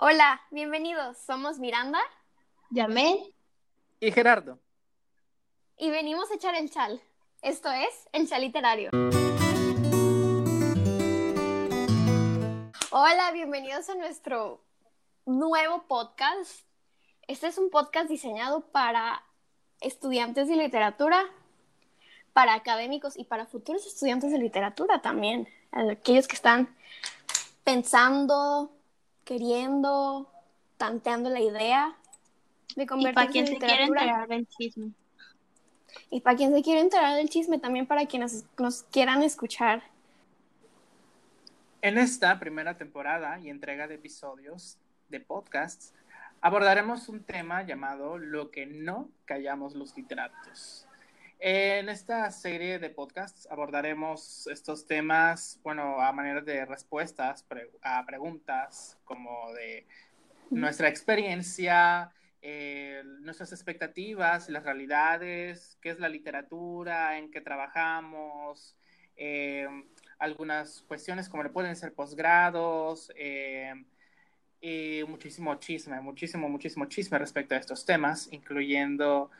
Hola, bienvenidos. Somos Miranda Yamel. Y Gerardo. y venimos a echar el chal. Esto es el chal literario. Hola, bienvenidos a nuestro nuevo podcast. Este es un podcast diseñado para estudiantes de literatura, para académicos y para futuros estudiantes de literatura también. Aquellos que están pensando, queriendo, tanteando la idea de Y convertirse para quien en se quiere enterar del chisme. Y para quien se quiere enterar del chisme, también para quienes nos quieran escuchar. En esta primera temporada y entrega de episodios de podcasts, abordaremos un tema llamado Lo que no callamos los literatos. En esta serie de podcasts abordaremos estos temas, bueno, a manera de respuestas pre- a preguntas como de nuestra experiencia, eh, nuestras expectativas, las realidades, qué es la literatura, en qué trabajamos, eh, algunas cuestiones como le pueden ser posgrados, eh, y muchísimo chisme, muchísimo, muchísimo chisme respecto a estos temas, incluyendo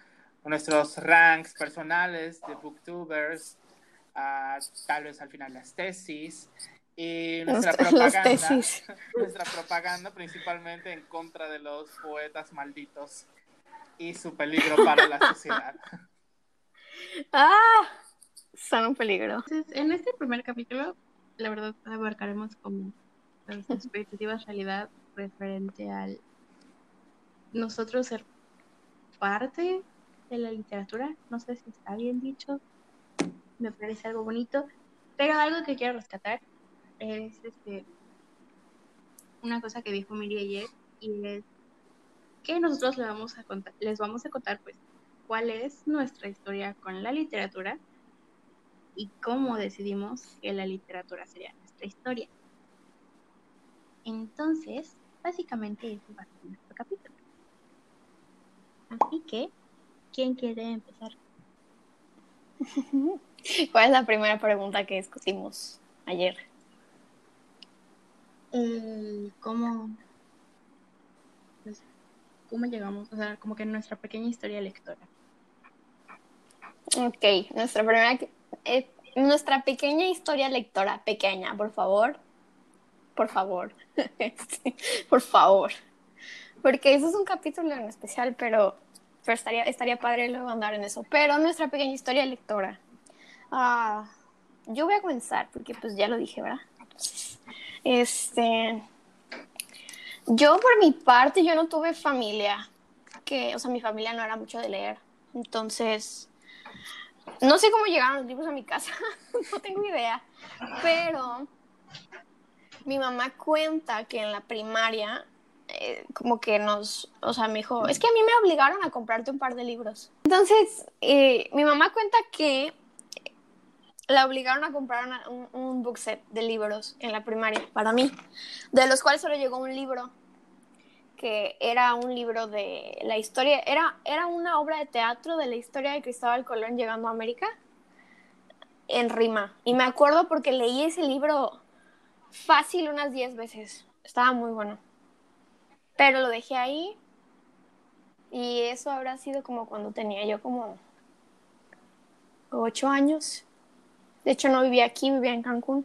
nuestros ranks personales de booktubers, ah, tal vez al final las tesis y nuestra las propaganda, tesis. nuestra propaganda principalmente en contra de los poetas malditos y su peligro para la sociedad. ¡Ah! Son un peligro. Entonces, en este primer capítulo, la verdad, abarcaremos como las expectativas realidad referente al nosotros ser parte de la literatura. No sé si está bien dicho, me parece algo bonito, pero algo que quiero rescatar es este una cosa que dijo Miri ayer y es que nosotros le vamos a contar, les vamos a contar pues cuál es nuestra historia con la literatura y cómo decidimos que la literatura sería nuestra historia. Entonces, básicamente ese va a ser nuestro capítulo. Así que, ¿quién quiere empezar? ¿Cuál es la primera pregunta que discutimos ayer? Cómo, pues, cómo llegamos, o sea, como que nuestra pequeña historia lectora. Ok, nuestra primera, eh, nuestra pequeña historia lectora, pequeña, por favor. Por favor. Sí, por favor. Porque eso es un capítulo en especial, pero, pero estaría, estaría padre luego andar en eso. Pero nuestra pequeña historia lectora. Ah, yo voy a comenzar, porque pues ya lo dije, ¿verdad? Este. Yo, por mi parte, yo no tuve familia. Que, o sea, mi familia no era mucho de leer. Entonces, no sé cómo llegaron los libros a mi casa, no tengo idea, pero mi mamá cuenta que en la primaria eh, como que nos, o sea, me dijo, es que a mí me obligaron a comprarte un par de libros. Entonces, eh, mi mamá cuenta que la obligaron a comprar un, un book set de libros en la primaria para mí, de los cuales solo llegó un libro que era un libro de la historia, era, era una obra de teatro de la historia de Cristóbal Colón llegando a América en rima. Y me acuerdo porque leí ese libro fácil unas 10 veces. Estaba muy bueno. Pero lo dejé ahí y eso habrá sido como cuando tenía yo como 8 años. De hecho no vivía aquí, vivía en Cancún.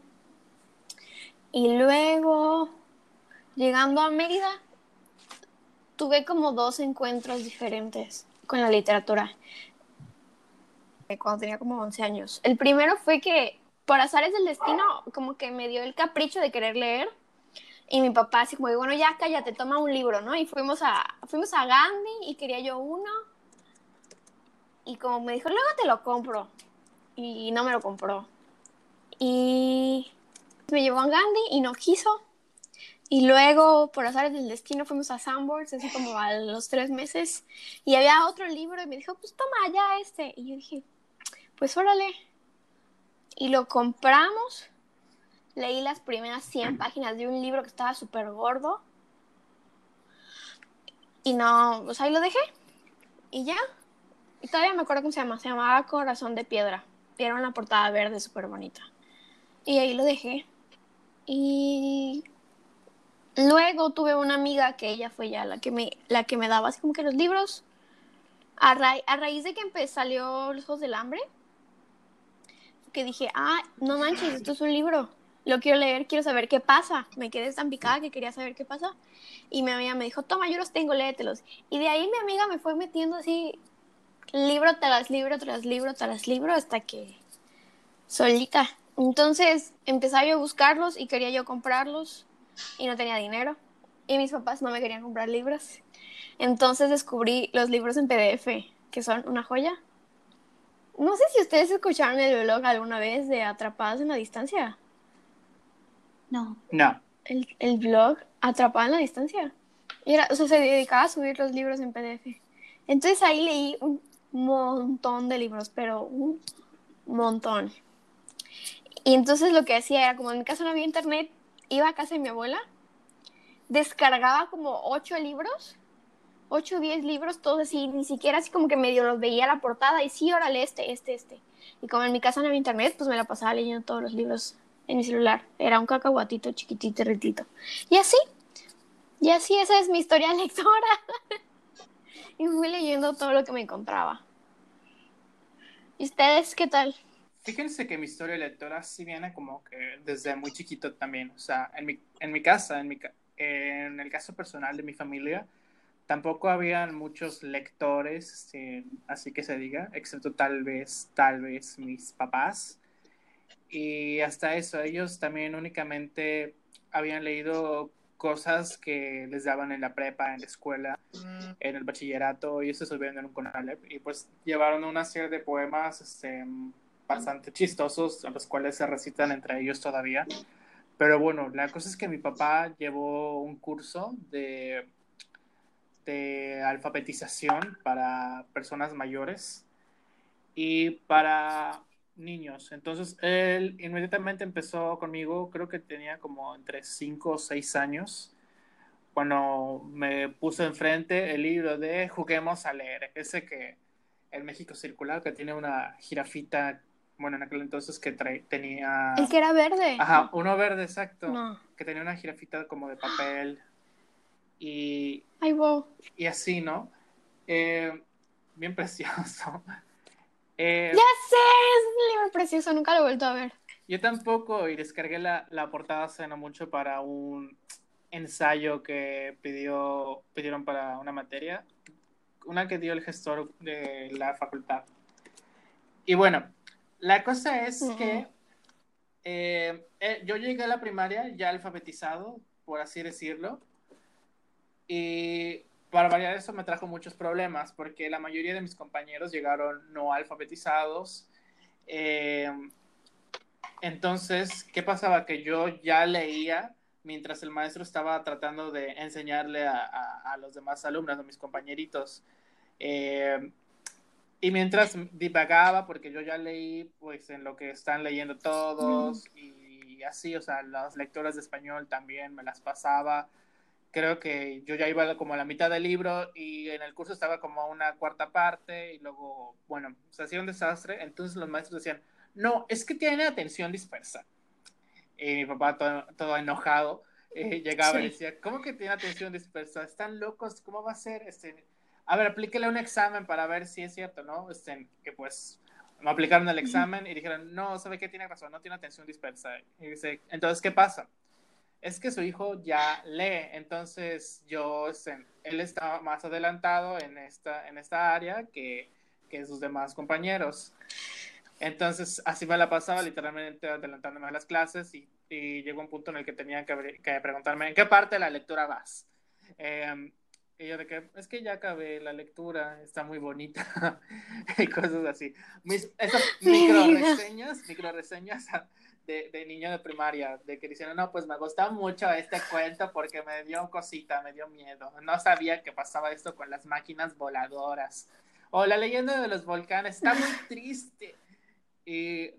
Y luego, llegando a Mérida, tuve como dos encuentros diferentes con la literatura eh, cuando tenía como 11 años. El primero fue que por azares del destino como que me dio el capricho de querer leer y mi papá así como, bueno, ya cállate, toma un libro, ¿no? Y fuimos a, fuimos a Gandhi y quería yo uno y como me dijo, luego te lo compro y no me lo compró. Y me llevó a Gandhi y no quiso. Y luego, por azares del destino, fuimos a Sanborns, así como a los tres meses, y había otro libro y me dijo, pues toma ya este. Y yo dije, pues órale. Y lo compramos. Leí las primeras 100 páginas de un libro que estaba súper gordo. Y no, pues ahí lo dejé. Y ya. Y todavía me acuerdo cómo se llama. Se llamaba Corazón de Piedra. Y era una portada verde súper bonita. Y ahí lo dejé. Y Luego tuve una amiga que ella fue ya la que me, la que me daba así como que los libros. A, ra- a raíz de que empe- salió Los Juegos del Hambre, que dije, ah, no manches, esto es un libro. Lo quiero leer, quiero saber qué pasa. Me quedé tan picada que quería saber qué pasa. Y mi amiga me dijo, toma, yo los tengo, léetelos. Y de ahí mi amiga me fue metiendo así, libro tras libro, tras libro, tras libro, hasta que solita. Entonces empezaba yo a buscarlos y quería yo comprarlos y no tenía dinero. Y mis papás no me querían comprar libros. Entonces descubrí los libros en PDF, que son una joya. No sé si ustedes escucharon el blog alguna vez de Atrapadas en la Distancia. No. No. El, el blog Atrapada en la Distancia. Y era, o sea, se dedicaba a subir los libros en PDF. Entonces ahí leí un montón de libros, pero un montón. Y entonces lo que hacía era, como en mi casa no había internet, iba a casa de mi abuela, descargaba como ocho libros, ocho o diez libros, todos así, ni siquiera así como que medio los veía la portada y sí, órale, este, este, este. Y como en mi casa no había internet, pues me la pasaba leyendo todos los libros en mi celular. Era un cacahuatito chiquitito, retito. Y así, y así esa es mi historia lectora. y fui leyendo todo lo que me encontraba. ¿Y ustedes qué tal? Fíjense que mi historia lectora sí viene como que desde muy chiquito también. O sea, en mi, en mi casa, en, mi, en el caso personal de mi familia, tampoco habían muchos lectores, este, así que se diga, excepto tal vez, tal vez mis papás. Y hasta eso, ellos también únicamente habían leído cosas que les daban en la prepa, en la escuela, en el bachillerato, y eso se subieron en un Conalep. Y pues llevaron una serie de poemas este, bastante chistosos, a los cuales se recitan entre ellos todavía. Pero bueno, la cosa es que mi papá llevó un curso de, de alfabetización para personas mayores y para niños. Entonces él inmediatamente empezó conmigo, creo que tenía como entre 5 o 6 años, cuando me puso enfrente el libro de Juguemos a leer, ese que el México Circular, que tiene una jirafita, bueno, en aquel entonces que tenía... El que era verde. Ajá, uno verde, exacto, No. que tenía una jirafita como de papel y, Ay, wow. y así, ¿no? Eh, bien precioso. Eh, Ya sé, es un libro precioso, nunca lo he vuelto a ver. Yo tampoco, y descargué la, la portada hace no mucho para un ensayo que pidió, pidieron para una materia, una que dio el gestor de la facultad. Y bueno, la cosa es Ujú. que eh, eh, yo llegué a la primaria ya alfabetizado, por así decirlo, y para variar eso me trajo muchos problemas, porque la mayoría de mis compañeros llegaron no alfabetizados. eh, entonces, ¿qué pasaba? Que yo ya leía mientras el maestro estaba tratando de enseñarle a, los demás alumnos, a mis compañeritos. Eh, y mientras divagaba, porque yo ya leí pues en lo que están leyendo todos y así, o sea, las lectoras de español también me las pasaba. Creo que yo ya iba como a la mitad del libro y en el curso estaba como a una cuarta parte y luego, bueno, se hacía un desastre. Entonces los maestros decían, no, es que tiene atención dispersa. Y mi papá, todo, todo enojado, eh, llegaba y Sí. decía, ¿cómo que tiene atención dispersa? ¿Están locos? ¿Cómo va a ser? Este, a ver, aplíquele un examen para ver si es cierto, ¿no? Este, que pues me aplicaron el examen y dijeron, no, ¿sabe qué? Tiene razón, no tiene atención dispersa. Y dice, entonces, ¿qué pasa? Es que su hijo ya lee, entonces yo, él está más adelantado en esta, en esta área que, que sus demás compañeros. Entonces, así me la pasaba literalmente adelantándome a las clases y, y llegó un punto en el que tenía que preguntarme en qué parte de la lectura vas. Eh, y yo de que, es que ya acabé la lectura, está muy bonita y cosas así. Mis, esas micro reseñas, micro reseñas de, de niño de primaria, de que dicen, no, pues me gusta mucho este cuento porque me dio cosita, me dio miedo. No sabía que pasaba esto con las máquinas voladoras. O la leyenda de los volcanes, está muy triste. Y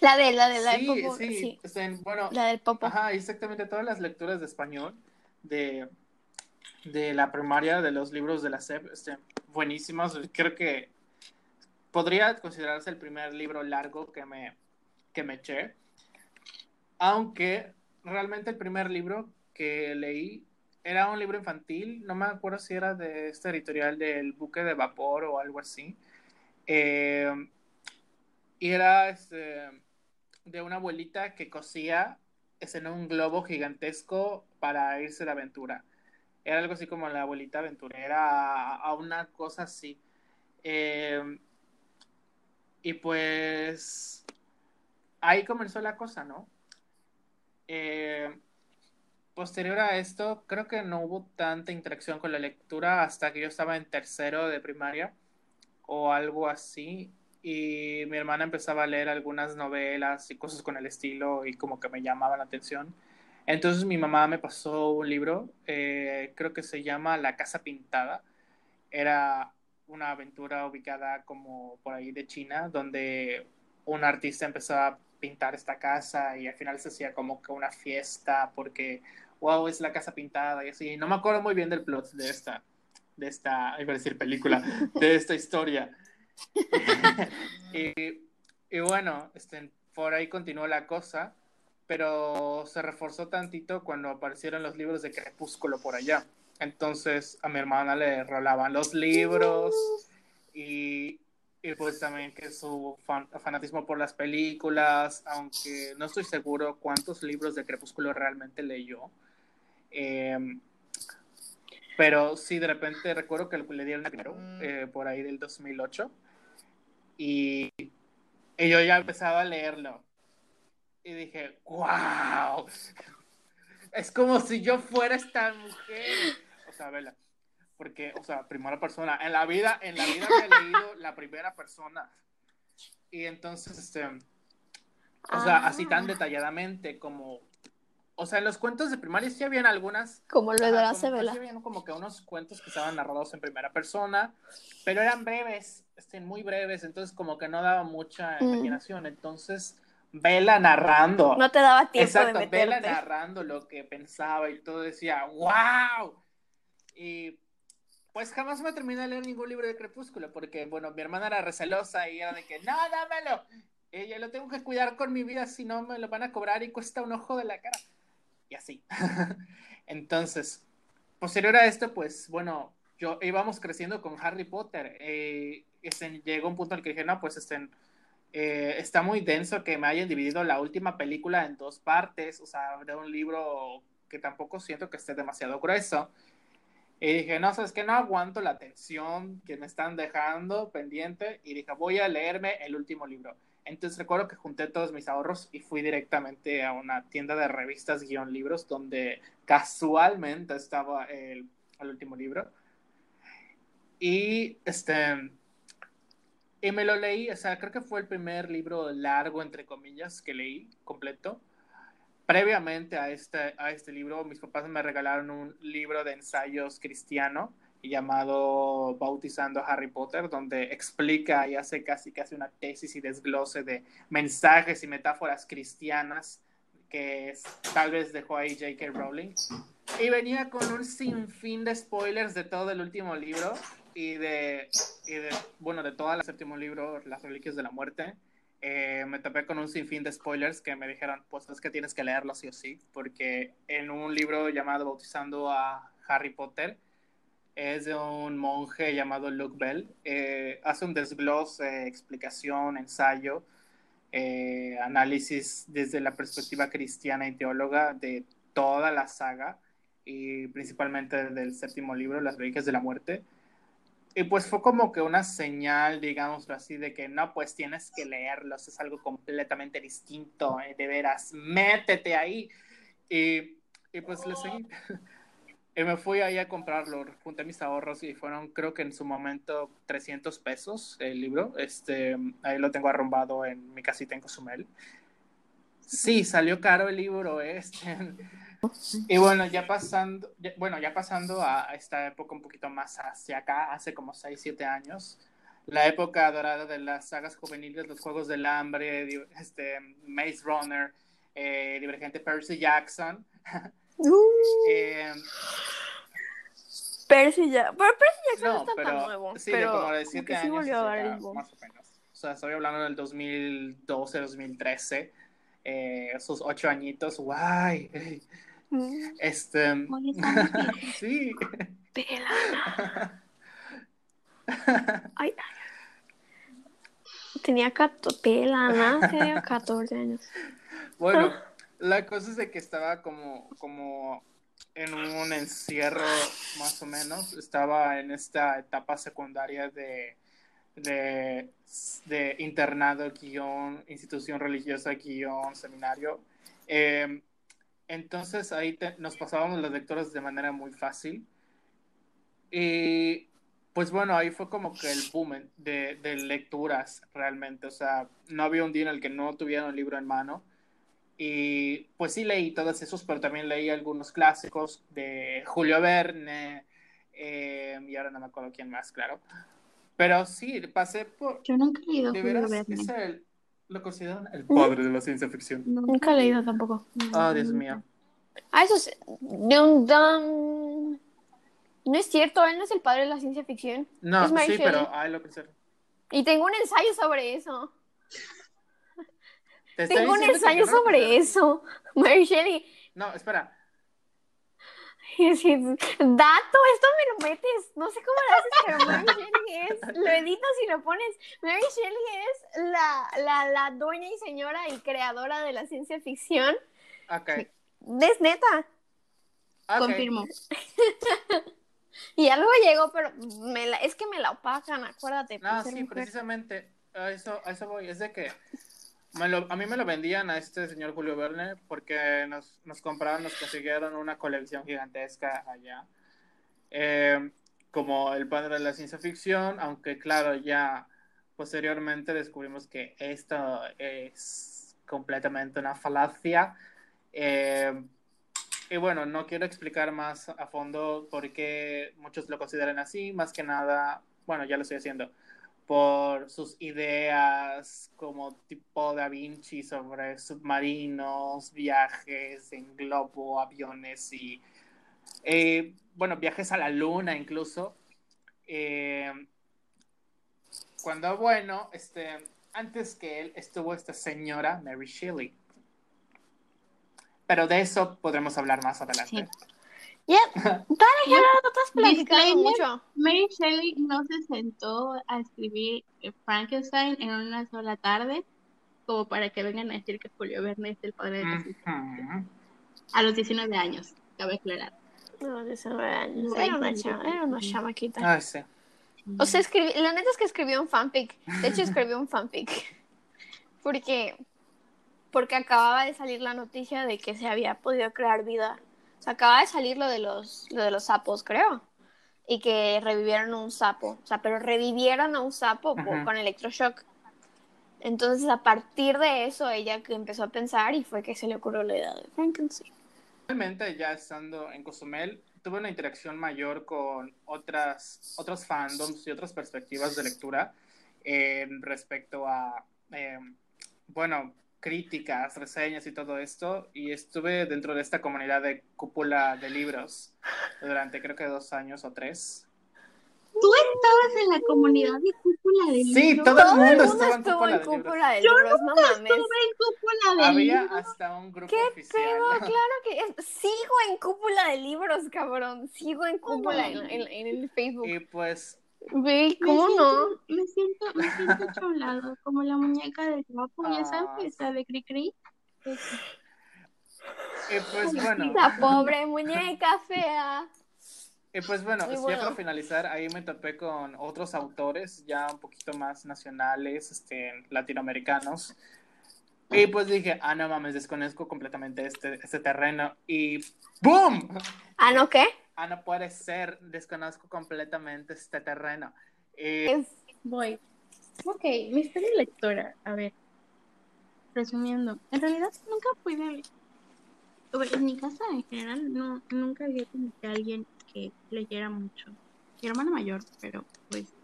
La de la de la sí, del popo. sí, Sí. o sea, bueno, La del popo. Ajá, exactamente todas las lecturas de español de, de la primaria, de los libros de la SEP, este, buenísimos. Creo que podría considerarse el primer libro largo que me, que me eché. Aunque realmente el primer libro que leí era un libro infantil, no me acuerdo si era de este editorial del buque de vapor o algo así. Eh, y era este, de una abuelita que cosía en un globo gigantesco para irse de aventura. Era algo así como la abuelita aventurera, a, una cosa así. Eh, y pues ahí comenzó la cosa, ¿no? Eh, posterior a esto, creo que no hubo tanta interacción con la lectura hasta que yo estaba en tercero de primaria o algo así. Y mi hermana empezaba a leer algunas novelas y cosas con el estilo y como que me llamaban la atención. Entonces mi mamá me pasó un libro, eh, creo que se llama La Casa Pintada. Era una aventura ubicada como por ahí de China, donde un artista empezaba pintar esta casa y al final se hacía como que una fiesta porque wow, es la casa pintada y así. No me acuerdo muy bien del plot de esta, de esta, iba a decir película, de esta historia. y, bueno, este, por ahí continuó la cosa, pero se reforzó tantito cuando aparecieron los libros de Crepúsculo por allá. Entonces a mi hermana le rolaban los libros y, y pues también que su fanatismo por las películas, aunque no estoy seguro cuántos libros de Crepúsculo realmente leyó, Em, pero sí, de repente recuerdo que le dieron dinero mm. eh, por ahí del 2008 y, y, yo ya empezaba a leerlo y dije, wow, es como si yo fuera esta mujer. O sea, vela, porque, o sea, primera persona, en la vida, en la vida me he leído la primera persona. Y entonces, este, o sea, así tan ah. detalladamente como o sea, en los cuentos de primaria sí habían algunas. Como lo de la Sí habían como que unos cuentos que estaban narrados en primera persona, pero eran breves, este, muy breves, entonces como que no daba mucha mm. imaginación. Entonces, Vela narrando. No te daba tiempo Exacto, de Vela narrando lo que pensaba y todo decía, ¡wow! Y pues jamás me terminé de leer ningún libro de Crepúsculo, porque, bueno, mi hermana era recelosa y era de que, no, dámelo. Ella lo tengo que cuidar con mi vida, si no me lo van a cobrar y cuesta un ojo de la cara y así. Entonces, posterior a esto, pues bueno, yo íbamos creciendo con Harry Potter. Eh, este, llegó un punto en el que dije, no, pues este, eh, está muy denso que me hayan dividido la última película en dos partes, o sea, de un libro que tampoco siento que esté demasiado grueso. Y dije, no, sabes que no aguanto la atención que me están dejando pendiente. Y dije, voy a leerme el último libro. Entonces recuerdo que junté todos mis ahorros y fui directamente a una tienda de revistas guion libros donde casualmente estaba el, último libro. Y este y me lo leí, o sea, creo que fue el primer libro largo, entre comillas, que leí completo. Previamente a este, a este libro, mis papás me regalaron un libro de ensayos cristiano llamado Bautizando a Harry Potter, donde explica y hace casi casi una tesis y desglose de mensajes y metáforas cristianas que tal vez dejó ahí J.K. Rowling. Y venía con un sinfín de spoilers de todo el último libro y de, y de bueno, de todo el séptimo libro, Las Reliquias de la Muerte. Eh, me topé con un sinfín de spoilers que me dijeron, pues es que tienes que leerlo sí o sí, porque en un libro llamado Bautizando a Harry Potter, es de un monje llamado Luke Bell. Eh, hace un desglose, explicación, ensayo, eh, análisis desde la perspectiva cristiana y teóloga de toda la saga y principalmente del séptimo libro, Las Reliquias de la Muerte. Y pues fue como que una señal, digámoslo así, de que no, pues tienes que leerlos, es algo completamente distinto, eh, de veras, métete ahí. Y, y pues le seguí. Y me fui ahí a comprarlo, junté mis ahorros y fueron, creo que en su momento, 300 pesos el libro. Este, ahí lo tengo arrumbado en mi casita en Cozumel. Sí, salió caro el libro este. Y bueno, ya pasando, bueno, ya pasando a esta época un poquito más hacia acá, hace como 6, 7 años, la época dorada de las sagas juveniles, los Juegos del Hambre, este, Maze Runner, eh, Divergente Percy Jackson. Uh. Eh, Percy ya. Pero Percy Jackson no, está pero, tan nuevo. Sí, pero de como de 7 años. Sí volvió a dar más o menos. O sea, estoy hablando del 2012, 2013. Eh, esos ocho añitos, guay. Este, sí. Pelana. Ay, ay. Tenía 14, pelana, tenía 14 años. Bueno, la cosa es de que estaba como, como en un encierro, más o menos. Estaba en esta etapa secundaria de, de, de internado, guion, institución religiosa, guion, seminario. Eh, entonces ahí te- nos pasábamos las lecturas de manera muy fácil. Y pues bueno, ahí fue como que el boom de, de lecturas realmente. O sea, no había un día en el que no tuviera un libro en mano. Y pues sí leí todos esos, pero también leí algunos clásicos de Julio Verne. eh, y ahora no me acuerdo quién más, claro. Pero sí, pasé por... Yo nunca he leído Julio veras, Verne. es el, lo consideran el padre de la ciencia ficción. Nunca he leído tampoco. Oh, Dios mío. Ah, eso es. De un, dan- No es cierto, él no es el padre de la ciencia ficción. No, Es Mary sí, Shelley. pero ahí lo pensé. Y tengo un ensayo sobre eso. Te estoy Tengo un diciendo que ensayo yo no lo sobre eso. Mary Shelley. No, espera. Y así, Dato, esto me lo metes. No sé cómo lo haces, pero Mary Shelley es. Lo editas y lo pones. Mary Shelley es la, la, la dueña y señora y creadora de la ciencia ficción. Ok. Es neta. ok. Confirmo. Y algo llegó, pero me la- es que me la opacan, acuérdate. No, sí, mujer. precisamente a eso, a eso voy. Es de que me lo- a mí me lo vendían a este señor Julio Verne porque nos, nos compraron, nos consiguieron una colección gigantesca allá. Eh, como el padre de la ciencia ficción, aunque claro, ya posteriormente descubrimos que esto es completamente una falacia. Eh, y bueno, no quiero explicar más a fondo por qué muchos lo consideran así, más que nada, bueno, ya lo estoy haciendo, por sus ideas como tipo Da Vinci sobre submarinos, viajes en globo, aviones y, eh, bueno, viajes a la luna incluso. Eh, cuando, bueno, este, antes que él estuvo esta señora, Mary Shelley. Pero de eso podremos hablar más adelante. Ya, dale, Gerardo, estás platicando Disclaimer. mucho. Mary Shelley no se sentó a escribir eh, Frankenstein en una sola tarde como para que vengan a decir que Julio Verne es el padre de la. Ujú. A los 19 años, cabe aclarar. No, 19 años. Era una, chama, era una chamaquita. Ay, sí. O sea, escribí, la neta es que escribió un fanfic. De hecho, escribió un fanfic. Porque, porque acababa de salir la noticia de que se había podido crear vida. O sea, acababa de salir lo de los, lo de los sapos, creo. Y que revivieron un sapo. O sea, pero revivieron a un sapo con electroshock. Entonces, a partir de eso, ella que empezó a pensar y fue que se le ocurrió la idea de Frankenstein. Realmente ya estando en Cozumel, tuve una interacción mayor con otras, otros fandoms y otras perspectivas de lectura eh, respecto a, eh, bueno, críticas, reseñas y todo esto. Y estuve dentro de esta comunidad de cúpula de libros durante creo que dos años o tres. ¿Tú estabas en la comunidad de cúpula de Sí, libros? todo el Todo mundo el mundo estaba en cúpula en de libros. cúpula de Yo libros, no mames. Estuve en cúpula de Había libros. hasta un grupo ¿Qué oficial. pedo? Claro que es- sigo en cúpula de libros, cabrón. Sigo en cúpula en, en- en el Facebook. Y pues, Ve, Me ¿cómo no? siento- Me siento, me siento hecho a un lado, como la muñeca del trapo, ya Ah. sabes, esa de Cri Cri. y pues bueno. La pobre muñeca fea. Y pues bueno, sí, ya bueno. para finalizar, ahí me topé con otros autores ya un poquito más nacionales, este, latinoamericanos. Y pues dije, ah, no mames, desconozco completamente este, este terreno. Y ¡boom! Ah, ¿no qué? Ah, no puede ser, desconozco completamente este terreno. Es Voy. Ok, mi historia lectora. A ver. Resumiendo, en realidad nunca o sea, En mi casa en general no, nunca había como que alguien que leyera mucho. Mi hermana mayor, pero pues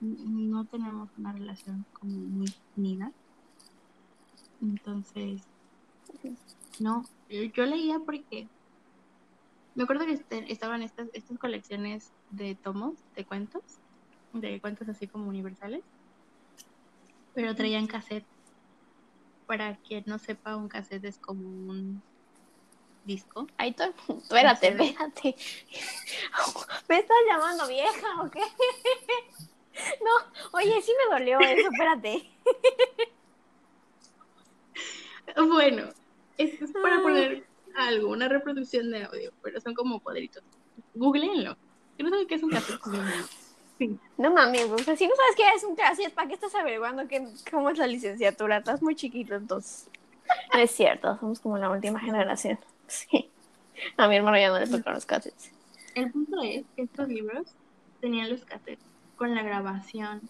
no tenemos una relación como muy unida. Entonces, no, yo leía porque me acuerdo que este- estaban estas, estas colecciones de tomos, de cuentos, de cuentos así como universales, pero traían cassette. Para quien no sepa, un cassette es como un disco. Aitor, espérate, espérate. ¿Me estás llamando vieja o qué? No, oye, sí me dolió eso, espérate. Bueno, es para poner algo, una reproducción de audio, pero son como cuadritos. Googleenlo. Yo no sé qué es un cassette. Sí. No mami, o sea, si no sabes qué es un cassette, ¿para qué estás averiguando qué, cómo es la licenciatura? Estás muy chiquito, entonces. No es cierto, somos como la última generación. Sí. A mi hermano ya no le tocaron los cassettes. El punto es que estos libros tenían los cassettes con la grabación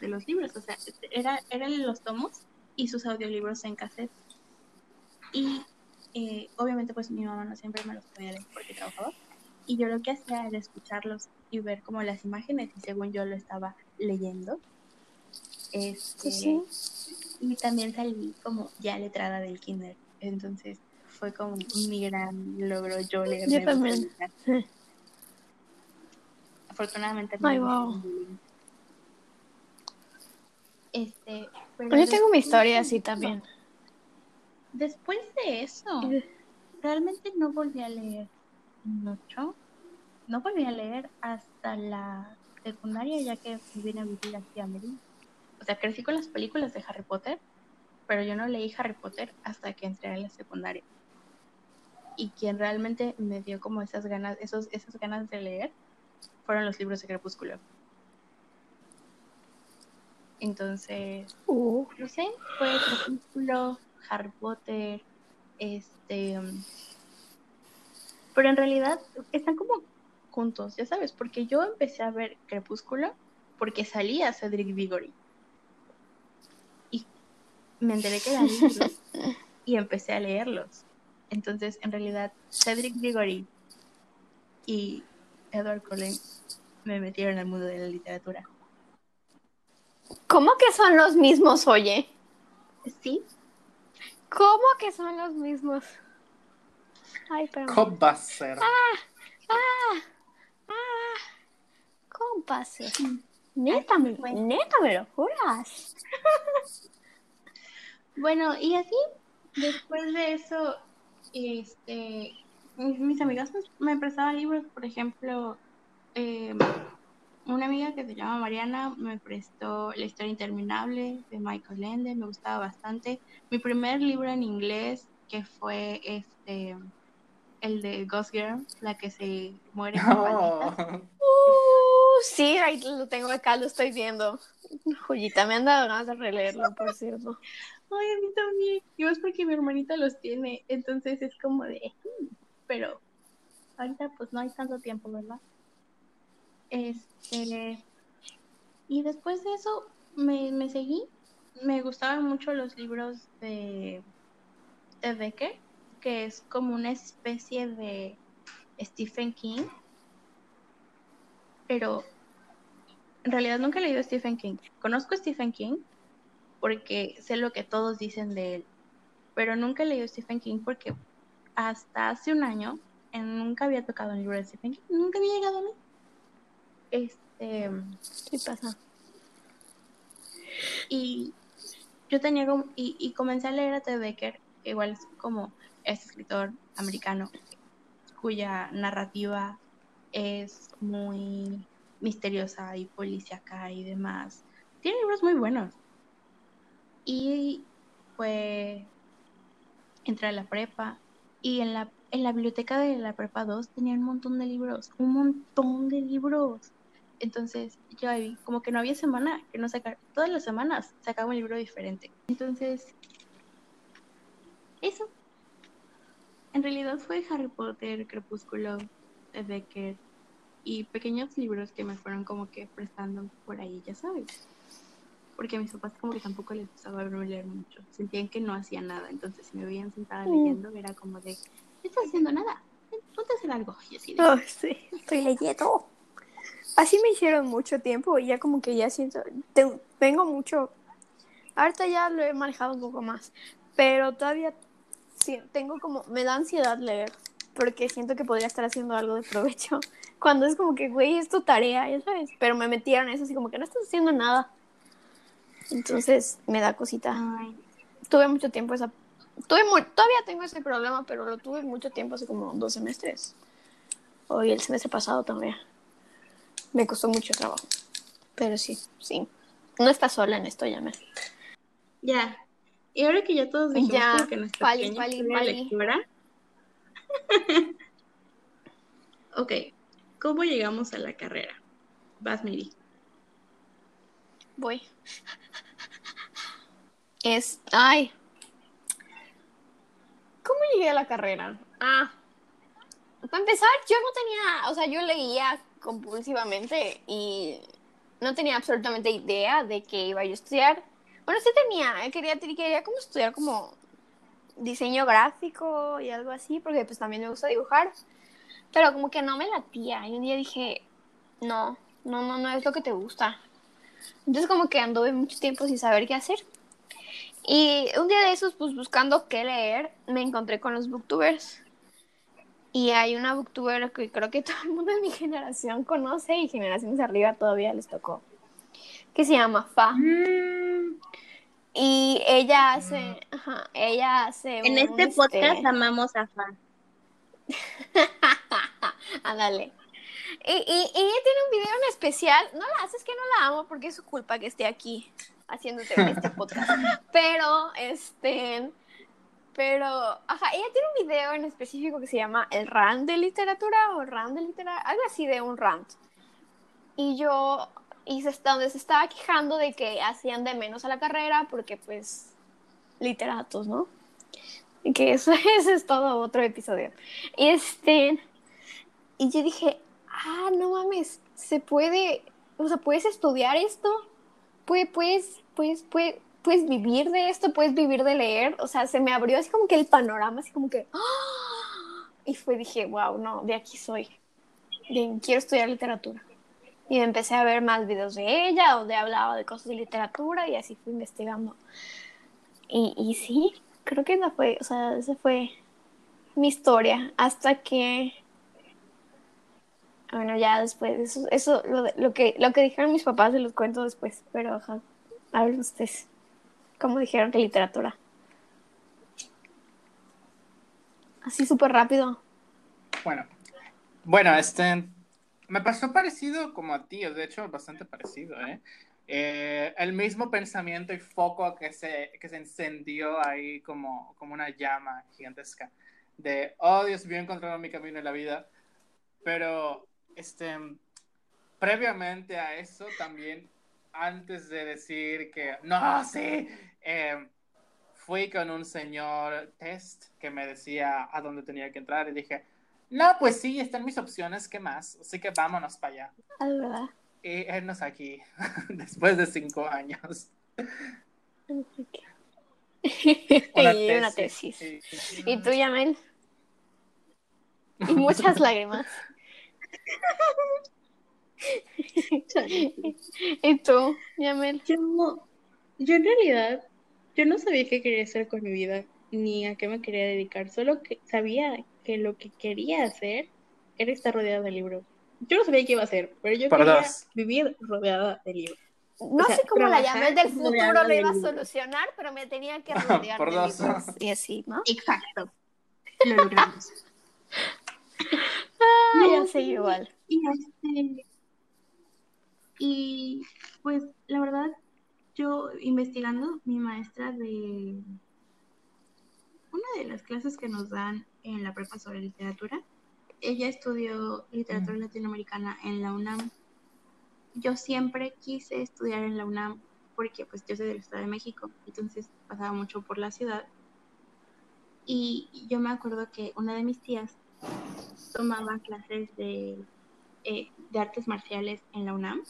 de los libros, o sea, era, eran los tomos y sus audiolibros en cassette. Y eh, obviamente pues mi mamá no siempre me los podía leer porque trabajaba. Y yo lo que hacía era escucharlos y ver como las imágenes y según yo lo estaba leyendo. Este, Sí. Y también salí como ya letrada del kinder. Entonces fue como mi gran logro yo leer. Yo también. Sí. Afortunadamente Ay, no wow. Este, pero Yo tengo mi historia así también. Después de eso, realmente no volví a leer mucho. No volví a leer hasta la secundaria, ya que vine a vivir aquí a Medellín. O sea, crecí con las películas de Harry Potter, pero yo no leí Harry Potter hasta que entré a la secundaria. Y quien realmente me dio como esas ganas, esos, esas ganas de leer, fueron los libros de Crepúsculo. Entonces, Uh, no sé, fue Crepúsculo, Harry Potter, este... Pero en realidad están como juntos, ya sabes, porque yo empecé a ver Crepúsculo porque salía Cedric Diggory. Y me enteré que eran libros y empecé a leerlos. Entonces, en realidad, Cedric Diggory y Edward Cullen me metieron al mundo de la literatura. ¿Cómo que son los mismos, oye? Sí, ¿Cómo que son los mismos? Ay, pero. ¿Cómo va a ser? Neta, me, neta, me lo juras. Bueno, y así, después de eso, este, mis, mis amigas pues, me prestaban libros, por ejemplo, eh, una amiga que se llama Mariana me prestó La historia interminable de Michael Ende, me gustaba bastante. Mi primer libro en inglés, que fue este, el de Ghost Girl, la que se muere con. Oh. Uh, sí, ahí lo tengo acá, lo estoy viendo. Joyita, me han dado ganas de releerlo, por cierto. Ay, a mí también. Y más porque mi hermanita los tiene. Entonces es como de. "Hmm", Pero ahorita pues no hay tanto tiempo, ¿verdad? Este. Y después de eso me, me seguí. Me gustaban mucho los libros de, de Becker, que es como una especie de Stephen King. Pero en realidad nunca he leído Stephen King. Conozco a Stephen King porque sé lo que todos dicen de él, pero nunca he leído Stephen King porque hasta hace un año nunca había tocado un libro de Stephen King, nunca había llegado a mí. Este, ¿Qué pasa? y yo tenía como, y, y comencé a leer a Ted Becker, que igual es como este escritor americano cuya narrativa es muy misteriosa y policíaca y demás. Tiene libros muy buenos. Y pues entré a la prepa y en la, en la biblioteca de la prepa 2 tenía un montón de libros, un montón de libros. Entonces yo ahí como que no había semana que no sacar, todas las semanas sacaba un libro diferente. Entonces, eso. En realidad fue Harry Potter, Crepúsculo, Becker y pequeños libros que me fueron como que prestando por ahí, ya sabes. Porque a mis papás como que tampoco les gustaba verme leer mucho. Sentían que no hacía nada. Entonces si me veían sentada Mm. leyendo era como de, no estás haciendo nada. Ponte a hacer algo. Y así de, Oh, sí, estoy leyendo. Así me hicieron mucho tiempo y ya como que ya siento, te- tengo mucho, ahorita ya lo he manejado un poco más, pero todavía tengo como, me da ansiedad leer, porque siento que podría estar haciendo algo de provecho, cuando es como que, güey, es tu tarea, ya sabes, pero me metieron eso así como que no estás haciendo nada. Entonces me da cosita. Ay, Tuve mucho tiempo esa tuve mu- todavía tengo ese problema, pero lo tuve mucho tiempo, hace como dos semestres. Hoy el semestre pasado también. Me costó mucho trabajo. Pero sí, sí. No estás sola en esto, Yamel. Ya. Y ahora que ya todos dijimos Ya, que nuestra pali, pequeña pali, pali. lectura. ok. ¿Cómo llegamos a la carrera? Vas, Miri. Voy. Es. Ay. ¿Cómo llegué a la carrera? Ah. Para empezar, yo no tenía. O sea, yo leía compulsivamente y no tenía absolutamente idea de que iba yo a estudiar. Bueno, sí tenía. eh, Quería, quería como estudiar como diseño gráfico y algo así, porque pues también me gusta dibujar. Pero como que no me latía. Y un día dije, no, no, no, no es lo que te gusta. Entonces como que anduve mucho tiempo sin saber qué hacer. Y un día de esos, pues buscando qué leer, me encontré con los booktubers. Y hay una booktuber que creo que todo el mundo de mi generación conoce y generaciones arriba todavía les tocó. Que se llama Fa. Y ella hace, ajá, ella hace En un, este este, podcast amamos a Fa. Ándale. Y, y, y ella tiene un video en especial. No la haces que no la amo porque es su culpa que esté aquí haciéndote este podcast. Pero, este. Pero, ajá, ella tiene un video en específico que se llama El Rant de Literatura o Rant de Literatura, algo así de un rant. Y yo hice hasta donde se estaba quejando de que hacían de menos a la carrera porque, pues, literatos, ¿no? Y que eso, eso es todo otro episodio. Y este. Y yo dije, ah, no mames, se puede, o sea, puedes estudiar esto, puedes, puedes, puedes, puedes, puedes vivir de esto, puedes vivir de leer, o sea, se me abrió así como que el panorama, así como que, ¡ah! y fue, dije, wow, no, de aquí soy, de, quiero estudiar literatura. Y empecé a ver más videos de ella, donde hablaba de cosas de literatura, y así fui investigando. Y, y sí, creo que esa fue, o sea, esa fue mi historia, hasta que bueno, ya después, eso, eso lo, lo, que, lo que dijeron mis papás se los cuento después, pero ajá, hablen ustedes. ¿Cómo dijeron literatura? Así súper rápido. Bueno, bueno, este, me pasó parecido como a ti, de hecho, bastante parecido, ¿eh? Eh, el mismo pensamiento y foco que se, que se encendió ahí como, como una llama gigantesca de, oh Dios mío, mi camino en la vida, pero, este, previamente a eso también, antes de decir que, no, sí, eh, fui con un señor test que me decía a dónde tenía que entrar y dije, no, pues sí, están mis opciones, ¿qué más? Así que vámonos para allá. Ah. Y irnos aquí, después de cinco años. y una tesis. ¿Y tú, Yamel? Y muchas lágrimas. ¿Y tú, Yamel? Yo, yo en realidad, yo no sabía qué quería hacer con mi vida, ni a qué me quería dedicar, solo que sabía que lo que quería hacer era estar rodeada de libros. Yo no sabía qué iba a hacer, pero yo Por quería vivir rodeada de libros. No O sea, sé cómo la Yamel del futuro lo iba a solucionar, pero me tenía que rodear de libros. Y así, ¿no? Exacto. Lo logramos. Ah, No, ya sé igual. Y este, y pues la verdad, yo investigando, mi maestra de una de las clases que nos dan en la prepa sobre literatura, ella estudió literatura latinoamericana en la UNAM. Yo siempre quise estudiar en la UNAM porque pues yo soy del Estado de México, entonces pasaba mucho por la ciudad. Y yo me acuerdo que una de mis tías tomaba clases de, eh, de artes marciales en la UNAM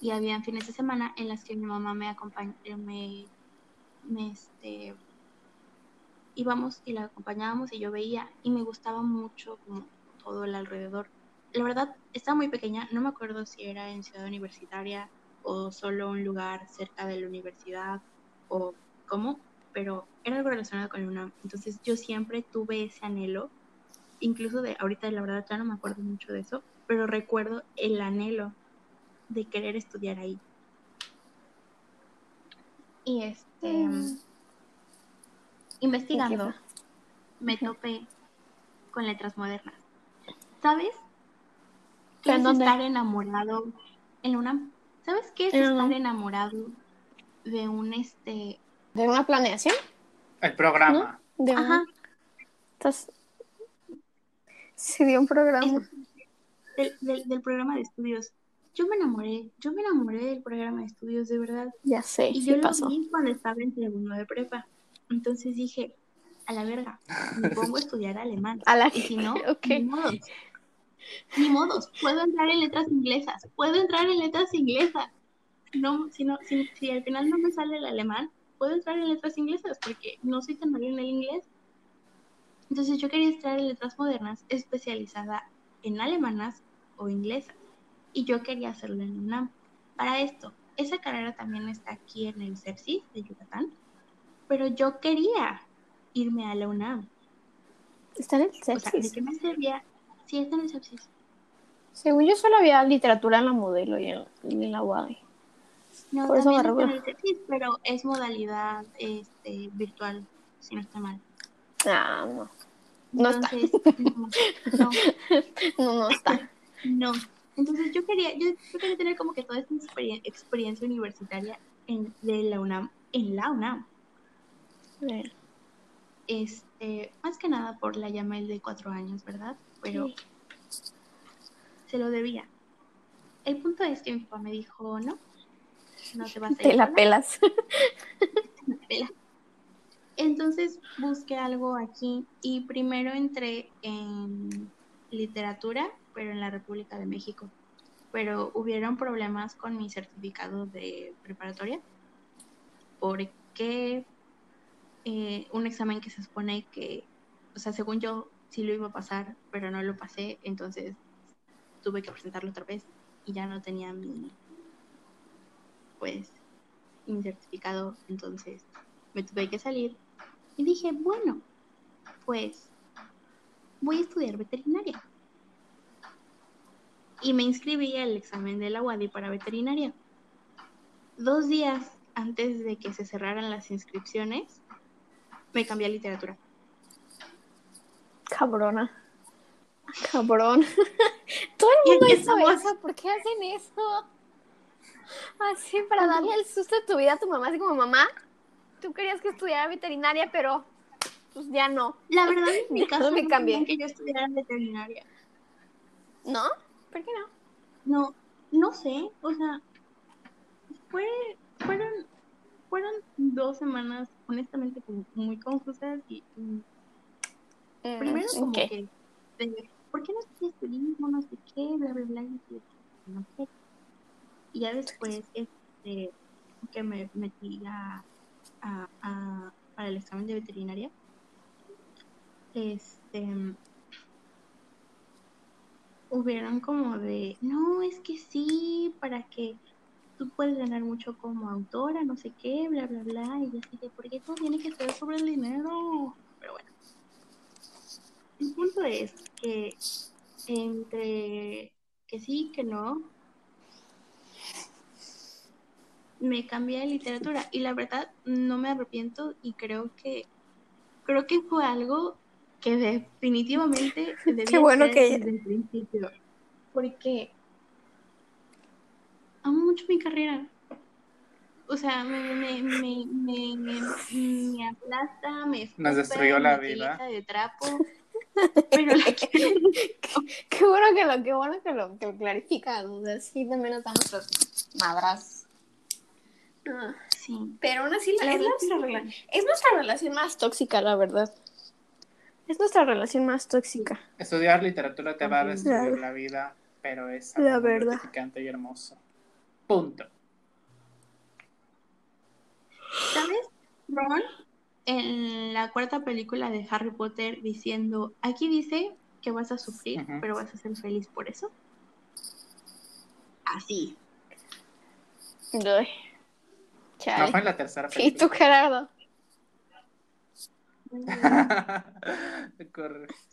y había fines de semana en las que mi mamá me acompañaba, me, me, este, íbamos y la acompañábamos y yo veía y me gustaba mucho como todo el alrededor. La verdad, estaba muy pequeña, no me acuerdo si era en Ciudad Universitaria o solo un lugar cerca de la universidad o cómo, pero era algo relacionado con la UNAM. Entonces yo siempre tuve ese anhelo incluso de ahorita la verdad ya no me acuerdo mucho de eso, pero recuerdo el anhelo de querer estudiar ahí. Y este Mm. investigando, me topé con letras modernas. ¿Sabes? ¿Qué ¿En es dónde? estar enamorado en una... ¿Sabes qué es En estar enamorado de un este... ¿De una planeación? El programa. ¿De un- Ajá, Estás... Sí, de un programa. es- del, del, del programa de estudios. Yo me enamoré, yo me enamoré del programa de estudios, de verdad. Ya sé, Y sí yo lo pasó. vi cuando estaba en segundo de prepa. Entonces dije, a la verga, me pongo a estudiar alemán. A la Y si no, ni modos. Ni modos, puedo entrar en letras inglesas, puedo entrar en letras inglesas. No, si, no, si, si al final no me sale el alemán, puedo entrar en letras inglesas porque no soy tan buena en el inglés. Entonces yo quería entrar en letras modernas especializada en alemanas o inglesas. Y yo quería hacerlo en UNAM. Para esto, esa carrera también está aquí en el CEPSIS de Yucatán, pero yo quería irme a la UNAM. Está en el O sea, ¿de sepsis. qué me servía? Sí, está en el sepsis. Según yo solo había literatura en la modelo y en, la UAD. No, Por eso está en el pero es modalidad este, virtual, si no está mal. Ah, no. No está. Entonces, no, No, no está. no, no. Entonces yo quería, yo, yo quería tener como que toda esta experien- experiencia universitaria en, de la UNAM, en la UNAM. Este, más que nada por la Yamel de cuatro años, ¿verdad? Pero Sí. se lo debía. El punto es que mi papá me dijo, no, no te vas a ir Te la sola". pelas. Pela. Entonces busqué algo aquí y primero entré en literatura, pero en la República de México. Pero hubieron problemas con mi certificado de preparatoria porque eh, un examen que se supone que, o sea, según yo sí lo iba a pasar, pero no lo pasé, entonces tuve que presentarlo otra vez y ya no tenía mi, pues, mi certificado, entonces me tuve que salir y dije, bueno, pues voy a estudiar veterinaria. Y me inscribí al examen de la UADI para veterinaria. Dos días antes de que se cerraran las inscripciones, me cambié a literatura. Cabrona. Cabrón. Todo el mundo hizo estamos. eso. ¿Por qué hacen eso? Así, para darle el susto de tu vida a tu mamá. Así como, mamá, tú querías que estudiara veterinaria, pero pues ya no. La verdad, en mi caso, me no cambié. querían que yo estudiara veterinaria. ¿No? ¿Por qué no? No, no sé, o sea, fue, fueron, fueron dos semanas, honestamente, como muy confusas y, y primero como Mm, ok. que, de, ¿por qué no estudias turismo? No sé qué, bla, bla, bla, y no sé. Y ya después, este, que me metí a, a, a- para el examen de veterinaria, este, hubieron como de, no, es que sí, para que tú puedes ganar mucho como autora, no sé qué, bla, bla, bla, y así de, ¿por qué todo tiene que ser sobre el dinero? Pero bueno. El punto es que entre que sí, que no, me cambié de literatura y la verdad no me arrepiento y creo que creo que fue algo que definitivamente debía bueno ser que- desde el principio porque amo mucho mi carrera o sea me me me me, me, me aplasta me Nos destruyó la me vida. de trapo pero la quiero Qué bueno que lo, qué bueno que lo, que lo clarificas. O sea, sí, también nos dan nuestras madras. Ah, sí pero aún así, la- La es, nuestra es nuestra relación más tóxica, la verdad. Es nuestra relación más tóxica. Estudiar literatura te va a destruir Claro. la vida, pero es La algo verdad. gratificante y hermoso. Punto. ¿Sabes? Ron, en la cuarta película de Harry Potter, diciendo, aquí dice que vas a sufrir, pero vas a ser feliz por eso. Así. Uy. No Chale. fue en la tercera ¿Y tú, película. Gerardo?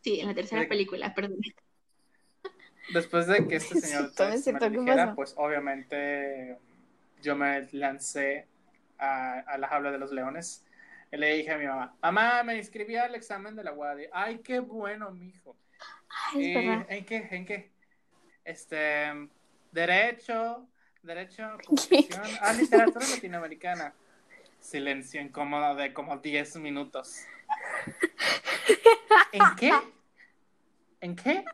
Sí, en la tercera De- película, perdón. Después de que este señor es Tess me cierto, lo ¿qué dijera, pues obviamente yo me lancé a, a la jaula de los leones. Y le dije a mi mamá, mamá, me inscribí al examen de la UAD. Ay, qué bueno, mijo. Ay, es ¿Y verdad. ¿En qué? ¿En qué? Este, derecho, derecho, comunicación, ah, literatura latinoamericana. Silencio incómodo de como 10 minutos. ¿En qué? ¿En qué?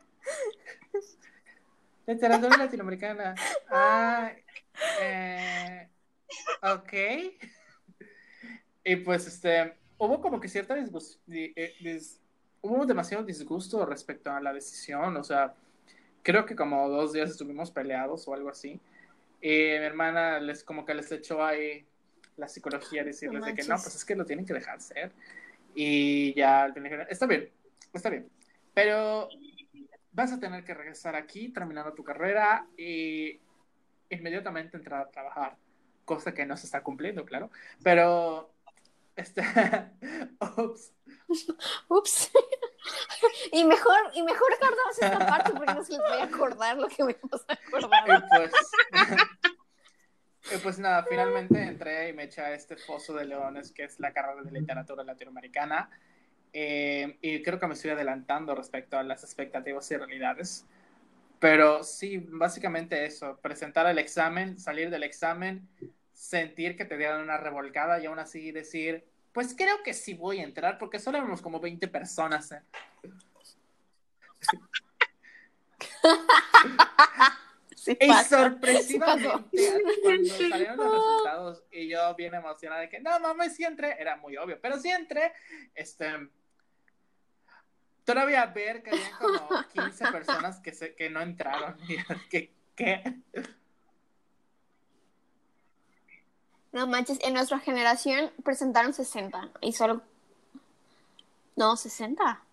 Literatura latinoamericana. Ah, eh, ok. Y pues este, hubo como que cierta disgusto, hubo demasiado disgusto respecto a la decisión, o sea, creo que como dos días estuvimos peleados o algo así. Y mi hermana les como que les echó ahí la psicología, decirles No de que no, pues es que lo tienen que dejar ser. Y ya al final dijeron, está bien, está bien, pero vas a tener que regresar aquí terminando tu carrera y inmediatamente entrar a trabajar, cosa que no se está cumpliendo, claro, pero este, ups, Ups. y mejor, y mejor guardamos esta parte porque no se les voy a acordar lo que me vamos a y pues, pues nada, finalmente entré y me eché a este foso de leones que es la carrera de literatura latinoamericana. Eh, y creo que me estoy adelantando respecto a las expectativas y realidades. Pero sí, básicamente eso, presentar el examen, salir del examen, sentir que te dieron una revolcada y aún así decir, pues creo que sí voy a entrar porque solo éramos como 20 personas. ¿eh? Sí Y pasa. sorpresivamente, Sí cuando salieron los resultados y yo bien emocionada de que no mames, sí entré, era muy obvio, pero sí entré, este, todavía ver que había como 15 personas que, se, que no entraron. Y ¿qué? ¿Qué? No manches, en nuestra generación presentaron 60 y solo... No, 60.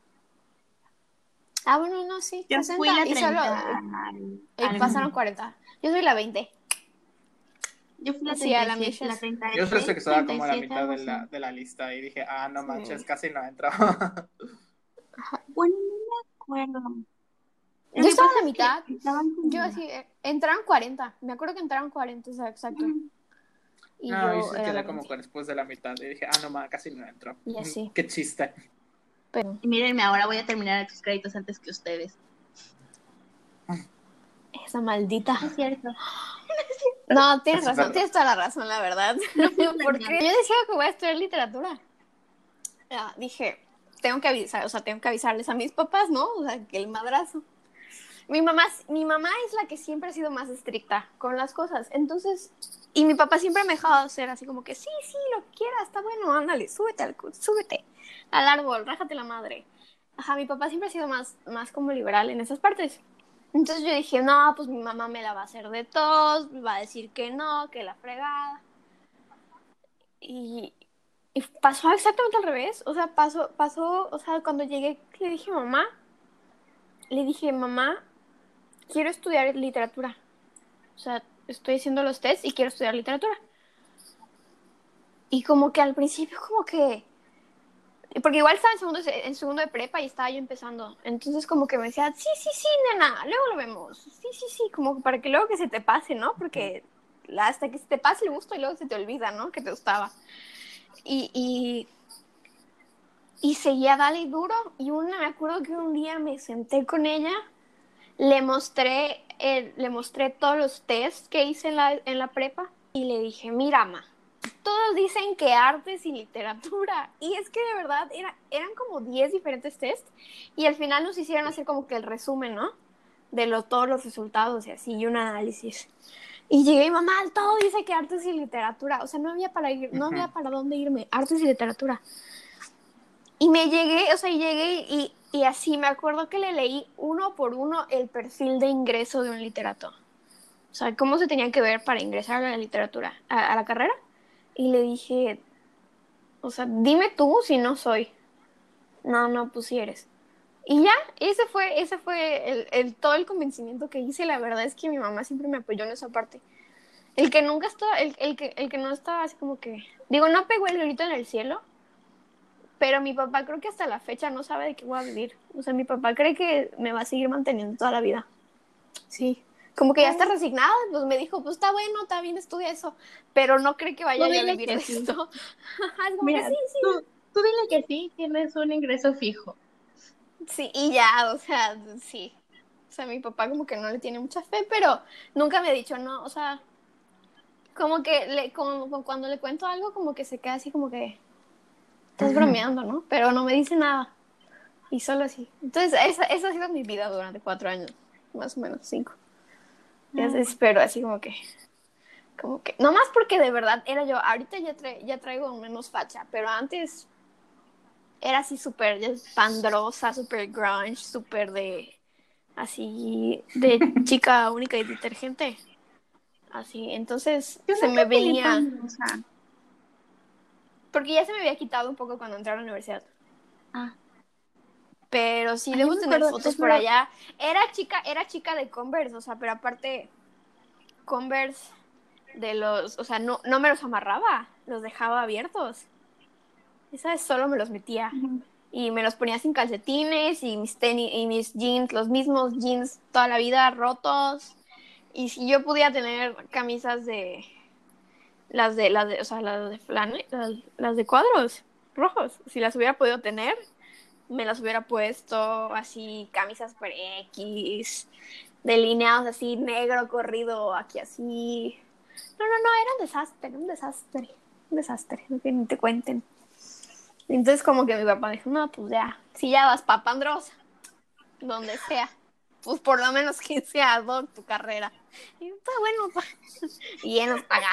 Ah, bueno, no, sí, Yo 60 fui la y 30. solo... al- y al- pasaron 40. Yo soy la 20. Yo fui la Sí, a la 37, la Miches. 36, Yo solo sé que estaba como a la 37, mitad de la, de la lista y dije, ah, no Sí. manches, casi no entro. Bueno, no me acuerdo. Lo Yo estaba a la mitad. Yo así, eh, entraron 40. Me acuerdo que entraron 40, o sea, exacto. Mm. Y no, yo y se era quedé como 20. con después de la mitad y dije, ah, no mames, casi no entro. Y así. Qué chiste. Pero Y mírenme, ahora voy a terminar estos créditos antes que ustedes. esa maldita. No es cierto. No, tienes Es razón, verdad. tienes toda la razón, la verdad. Porque yo decía que voy a estudiar literatura. Ya, dije, tengo que avisar, o sea, tengo que avisarles a mis papás, ¿no? O sea, que el madrazo. Mi mamá, mi mamá es la que siempre ha sido más estricta con las cosas. Entonces, y mi papá siempre me ha dejado hacer así como que, sí, sí, lo que quieras, está bueno, ándale, súbete al, súbete al árbol, rájate la madre. Ajá, mi papá siempre ha sido más, más como liberal en esas partes. Entonces yo dije, no, pues mi mamá me la va a hacer de todos, va a decir que no, que la fregada. Y, y pasó exactamente al revés. O sea, pasó, pasó, o sea, cuando llegué le dije, mamá, le dije, mamá, quiero estudiar literatura. O sea, estoy haciendo los tests y quiero estudiar literatura. Y como que al principio, como que... Porque igual estaba en segundo, en segundo de prepa y estaba yo empezando. Entonces como que me decía, sí, sí, sí, nena, luego lo vemos. Sí, sí, sí, como para que luego que se te pase, ¿no? Porque hasta que se te pase el gusto y luego se te olvida, ¿no? Que te gustaba. Y, y, y seguía dale duro. Y una, me acuerdo que un día me senté con ella, le mostré, el- le mostré todos los tests que hice en la, en la prepa y le dije, mira, ma, todos dicen que artes y literatura. Y es que de verdad era, eran como 10 diferentes tests y al final nos hicieron hacer como que el resumen, ¿no? De lo, todos los resultados y así, y un análisis. Y llegué y mamá, todo dice que artes y literatura. O sea, no había para ir, no había para dónde irme, artes y literatura. Y me llegué, o sea, y llegué y, y así me acuerdo que le leí uno por uno el perfil de ingreso de un literato. O sea, cómo se tenía que ver para ingresar a la literatura, a, la carrera. Y le dije, o sea, dime tú si no soy. No, no, pues sí eres. Y ya, ese fue, ese fue el- todo el convencimiento que hice. La verdad es que mi mamá siempre me apoyó en esa parte. El que nunca estaba, el, el que, el que no estaba así como que, digo, no pegó el grito en el cielo, pero mi papá creo que hasta la fecha no sabe de qué voy a vivir. O sea, mi papá cree que me va a seguir manteniendo toda la vida. Sí, como que ya está resignada, pues me dijo, pues está bueno, está bien, estudia eso, pero no cree que vaya a vivir sí. esto. Es como Mira, que sí, sí. tú, tú dile que sí, tienes un ingreso fijo. Sí, y ya, o sea, sí. O sea, mi papá como que no le tiene mucha fe, pero nunca me ha dicho no, o sea, como que le, como, cuando le cuento algo, como que se queda así como que estás bromeando, ¿no? Pero no me dice nada. Y solo así. Entonces, esa, esa ha sido mi vida durante cuatro años, más o menos cinco. Y así, pero así como que, como que, no más porque de verdad era yo, ahorita ya, tra- ya traigo menos facha, pero antes era así súper pandrosa, súper grunge, súper de, así, de chica única y detergente. Así, entonces Yo se me venía, porque ya se me había quitado un poco cuando entré a la universidad. ah, Pero sí, debo tener fotos por allá. Era chica, era chica de Converse, o sea, pero aparte, Converse de los, o sea, no, no me los amarraba, los dejaba abiertos. Esa vez solo me los metía. Y me los ponía sin calcetines y mis tenis y mis jeans, los mismos jeans toda la vida rotos. Y si yo pudiera tener camisas de las de las de, o sea, las de flane, las, las de cuadros rojos, si las hubiera podido tener, me las hubiera puesto así camisas por X, delineados así negro corrido aquí así. No, no, no, era un desastre, un desastre, un desastre, no que ni te cuenten. Entonces como que mi papá dijo, no, pues ya, si ya vas pa' Pandrosa, donde sea, pues por lo menos que sea tu carrera. Y está bueno, pa. Y ya nos paga.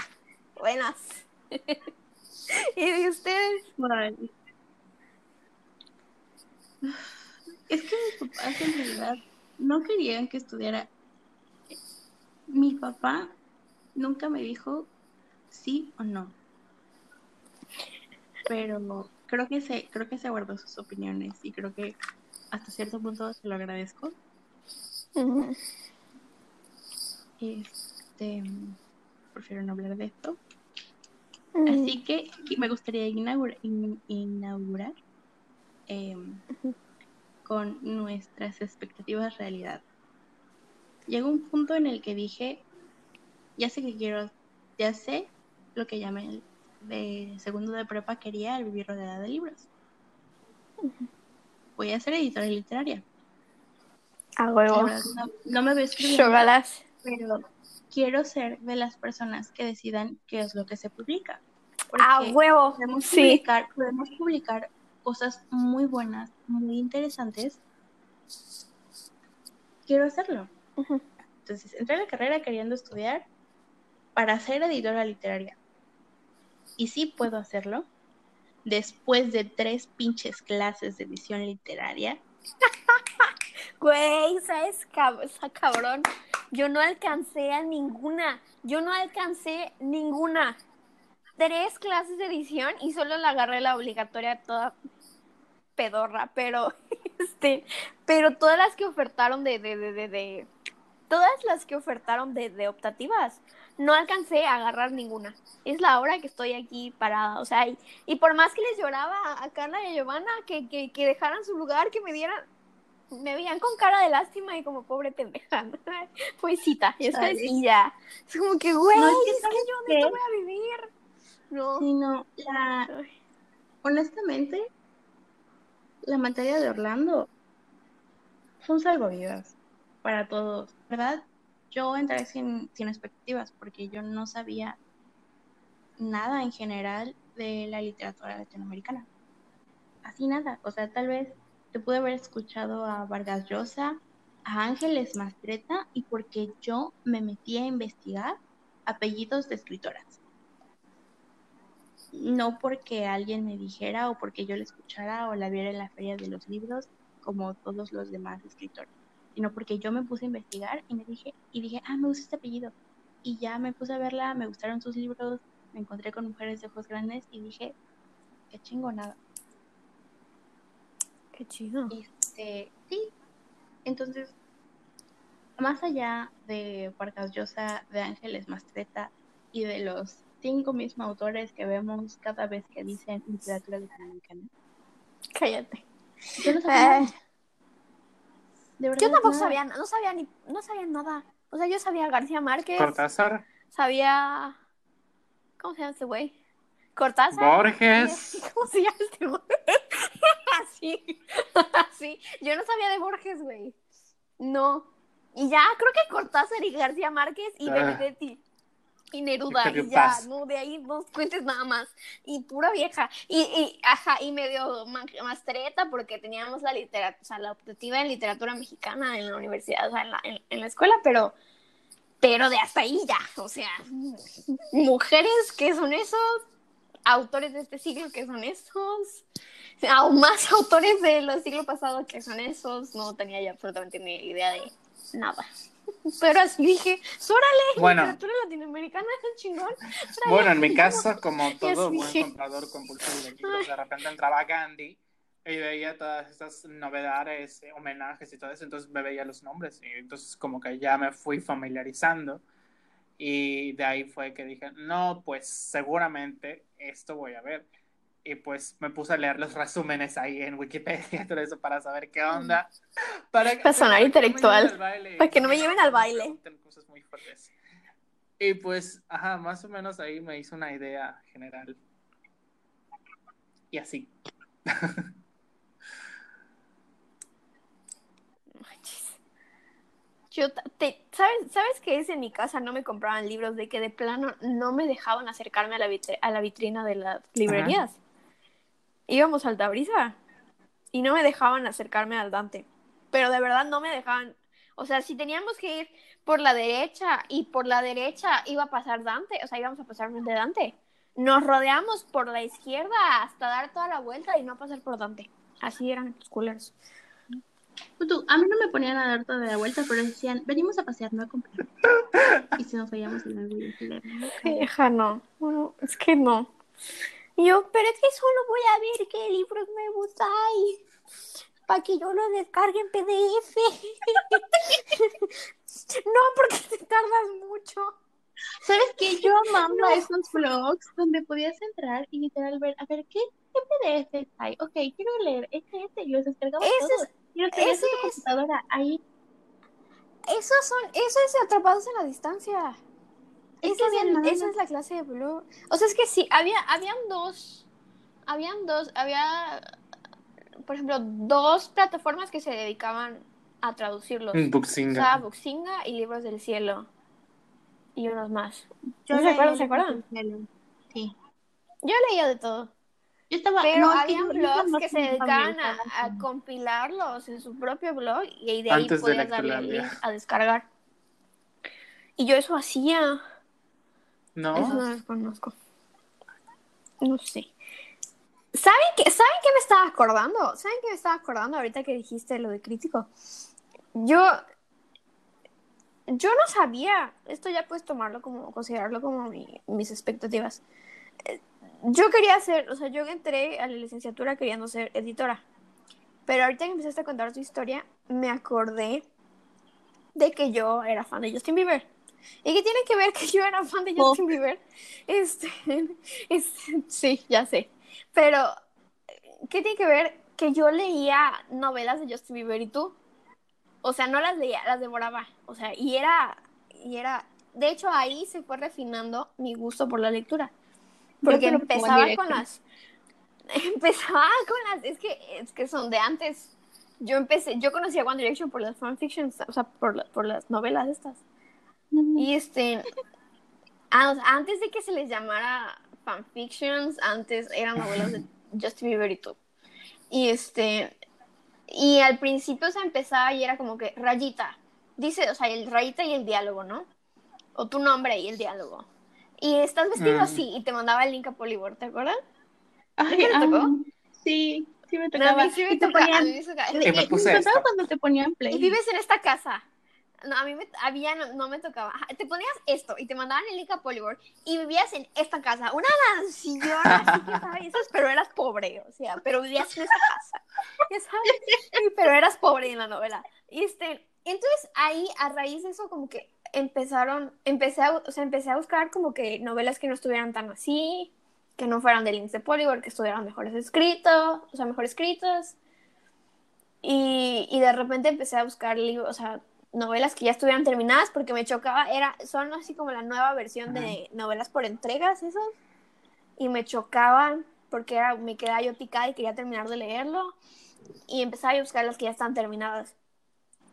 Buenas. y de ustedes. Es que mis papás en realidad no querían que estudiara. Mi papá nunca me dijo sí o no. Pero creo que se, creo que se guardó sus opiniones y creo que hasta cierto punto se lo agradezco. Este prefiero no hablar de esto. Así que me gustaría inaugura- in- inaugurar em, con nuestras expectativas realidad. Llegó un punto en el que dije, ya sé que quiero, ya sé lo que llamé el- de segundo de prepa quería el vivir rodeada de libros. Voy a ser editora literaria. A huevo. no, no me veo escribiendo, pero quiero ser de las personas que decidan qué es lo que se publica. A Porque huevo. podemos Sí. publicar, podemos publicar cosas muy buenas, muy interesantes. Quiero hacerlo. Entonces, entré a la carrera queriendo estudiar para ser editora literaria. Y sí puedo hacerlo. Después de tres pinches clases de edición literaria. Güey, ¿sabes, cab- esa cabrón? Yo no alcancé a ninguna. Yo no alcancé ninguna. Tres clases de edición y solo la agarré la obligatoria toda pedorra, pero este, pero todas las que ofertaron de, de, de, de, de- todas las que ofertaron de, de optativas, no alcancé a agarrar ninguna. Es la hora que estoy aquí parada, o sea, y, y por más que les lloraba a Carla y a Giovanna que, que, que dejaran su lugar, que me dieran, me veían con cara de lástima y como pobre pendeja, ¿no? Pobrecita, ya sabes, y ya. Es como que, güey, No, es que que ¿sabes yo qué? de esto voy a vivir. No. Sino la, Ay. honestamente, la materia de Orlando son salvavidas para todos, ¿verdad? Yo entré sin, sin expectativas porque yo no sabía nada en general de la literatura latinoamericana. Así nada, o sea, tal vez te pude haber escuchado a Vargas Llosa, a Ángeles Mastreta y porque yo me metí a investigar apellidos de escritoras no porque alguien me dijera o porque yo la escuchara o la viera en la feria de los libros como todos los demás escritores, sino porque yo me puse a investigar y me dije y dije, "Ah, me gusta este apellido." Y ya me puse a verla, me gustaron sus libros, me encontré con mujeres de ojos grandes y dije, "Qué chingonada." Qué chido. Este, sí. Entonces, más allá de Vargas Llosa, de Ángeles Mastreta y de los cinco mismos autores que vemos cada vez que dicen literatura latinoamericana, Cállate. yo no sabía Eh, nada. De verdad, yo tampoco nada. sabía, no sabía ni, no sabía nada. O sea, yo sabía García Márquez. Cortázar. Sabía. ¿Cómo se llama este güey? Cortázar. Borges. ¿Cómo se llama este güey? Así. Así. Yo no sabía de Borges, güey. No. Y ya, creo que Cortázar y García Márquez y Ah. Benedetti. Y Neruda, ¿Qué y ya, pasa? no, de ahí dos cuentes nada más. Y pura vieja. Y, y ajá, y medio ma- mastreta porque teníamos la literatura, o sea, la optativa en literatura mexicana en la universidad, o sea, en la, en, en la escuela, pero, pero de hasta ahí ya, o sea, mujeres que son esos, autores de este siglo que son esos, aún más autores de los siglos pasados que son esos, no tenía ya absolutamente ni idea de nada. Pero así dije, órale, Bueno. literatura latinoamericana es chingón. Bueno, en mi caso, como todo buen comprador compulsivo de libros, de repente entraba Gandhi y veía todas estas novedades, eh, homenajes y todo eso, entonces me veía los nombres y entonces como que ya me fui familiarizando y de ahí fue que dije, no, pues seguramente esto voy a ver. Y pues me puse a leer los resúmenes ahí en Wikipedia y todo eso para saber qué onda. Para, Para sonar no intelectual. Para que no me lleven al baile. pregunten cosas muy fuertes. Y pues, ajá, más o menos ahí me hizo una idea general. Y así. Yo, te, ¿sabes, ¿Sabes qué es? En mi casa no me compraban libros de que de plano no me dejaban acercarme a la, vitri- a la vitrina de las librerías. Íbamos al Tabrisa y no me dejaban acercarme al Dante. Pero de verdad no me dejaban. O sea, si teníamos que ir por la derecha y por la derecha iba a pasar Dante, o sea, íbamos a pasar frente a Dante. Nos rodeamos por la izquierda hasta dar toda la vuelta y no pasar por Dante. Así eran los culeros. Pues tú, a mí no me ponían a dar toda la vuelta, pero decían, venimos a pasear, no a comprar. Y si nos veíamos en Hija, no. No, es que no. Y yo, pero es que solo voy a ver qué libros nuevos hay. Para que yo los descargue en PDF. no, porque te tardas mucho. ¿Sabes qué? Yo amaba esos blogs donde podías entrar y literal ver, a ver, ¿qué, qué PDFs hay? Ok, quiero leer este, este, y los descargaba Ese todos. Y los tenías ese en tu es- computadora ahí. Esos son, eso es atrapados en la distancia. Es Esa que es, había el- nada esa es la clase de blog. O sea, es que sí, había, habían dos, habían dos, había, por ejemplo, dos plataformas que se dedicaban a traducirlos. Buxinga. Estaba Buxinga y Libros del Cielo. Y unos más. Yo ¿No se acuerdan? ¿Se acuerdan? Sí. Yo leía de todo. Yo estaba, Pero no, es que habían yo- yo blogs que se dedicaban a, a compilarlos en su propio blog y de ahí Antes de podías darle el Lectolandia. link a descargar. Y yo eso hacía. ¿No? Eso no conozco. No sé. ¿Saben qué, ¿Saben qué me estaba acordando? ¿Saben qué me estaba acordando ahorita que dijiste lo de crítico? Yo. Yo no sabía. Esto ya puedes tomarlo como. considerarlo como mi- mis expectativas. Eh, Yo quería ser. O sea, yo entré a la licenciatura queriendo ser editora. Pero ahorita que empezaste a contar tu historia, me acordé de que yo era fan de Justin Bieber. ¿Y qué tiene que ver que yo era fan de Oh. Justin Bieber? Este, este, sí, ya sé. Pero, ¿qué tiene que ver que yo leía novelas de Justin Bieber y tú? O sea, no las leía, las devoraba. O sea, y era, y era, de hecho ahí se fue refinando mi gusto por la lectura. Porque empezaba con las, empezaba con las, es que, es que son de antes. Yo empecé, yo conocía One Direction por las fanfictions, o sea, por, la- por las novelas estas. Y este, a- antes de que se les llamara fanfictions, antes eran novelas de Justin Bieber y tú. Y este, y al principio se empezaba y era como que rayita, dice, o sea, el rayita y el diálogo, ¿no? O tu nombre y el diálogo. Y estás vestido Mm. así y te mandaba el link a Polybor, ¿te acuerdas? Ay, te tocó? sí, sí me No, tocaba. a mí sí me Y te toca, a ponían- mí me toca. Y me y- y puse me esto. tocaba cuando te ponían play. Y vives en esta casa. No, a mí me, había, no, no me tocaba. Te ponías esto y te mandaban el link a y vivías en esta casa. Una mansión, así que sabes, pero eras pobre, o sea, pero vivías en esa casa. Pero eras pobre en la novela. Y este, entonces ahí, a raíz de eso, como que empezaron, empecé a, o sea, empecé a buscar como que novelas que no estuvieran tan así, que no fueran de links de que estuvieran mejores escritos, o sea, mejor escritos. Y, y de repente empecé a buscar libros, o sea, novelas que ya estuvieran terminadas porque me chocaba, era, son así como la nueva versión de novelas por entregas, esos, y me chocaban porque era, me quedaba yo picada y quería terminar de leerlo, y empezaba a buscar las que ya están terminadas.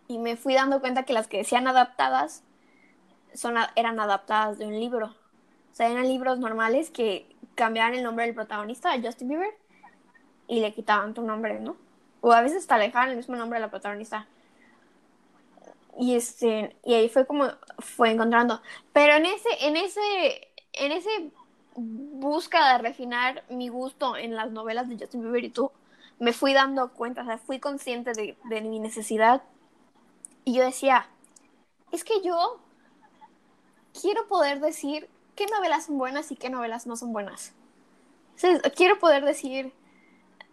Y me fui dando cuenta que las que decían adaptadas son, eran adaptadas de un libro. O sea, eran libros normales que cambiaban el nombre del protagonista, Justin Bieber, y le quitaban tu nombre, ¿no? O a veces hasta le dejaban el mismo nombre de la protagonista. Y este, y ahí fue como fue encontrando. Pero en ese, en ese, en ese busca de refinar mi gusto en las novelas de Justin Bieber y tú, me fui dando cuenta, o sea, fui consciente de, de mi necesidad. Y yo decía, es que yo quiero poder decir qué novelas son buenas y qué novelas no son buenas. quiero poder decir,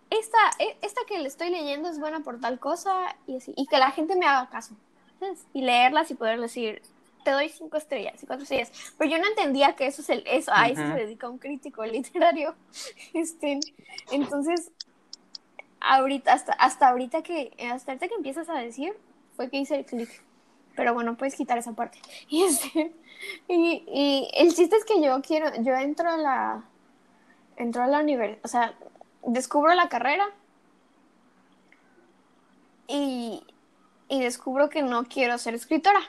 esta, e, esta que le estoy leyendo es buena por tal cosa y, así, y que la gente me haga caso. Y leerlas y poder decir, te doy cinco estrellas y cuatro estrellas. Pero yo no entendía que eso es el, eso, a eso se dedica un crítico literario. Este, entonces, ahorita, hasta, hasta ahorita que, hasta ahorita que empiezas a decir, fue que hice el clic. Pero bueno, puedes quitar esa parte. Y, este, y, y el chiste es que yo quiero, yo entro a la, entro a la universidad, o sea, descubro la carrera y, y descubro que no quiero ser escritora,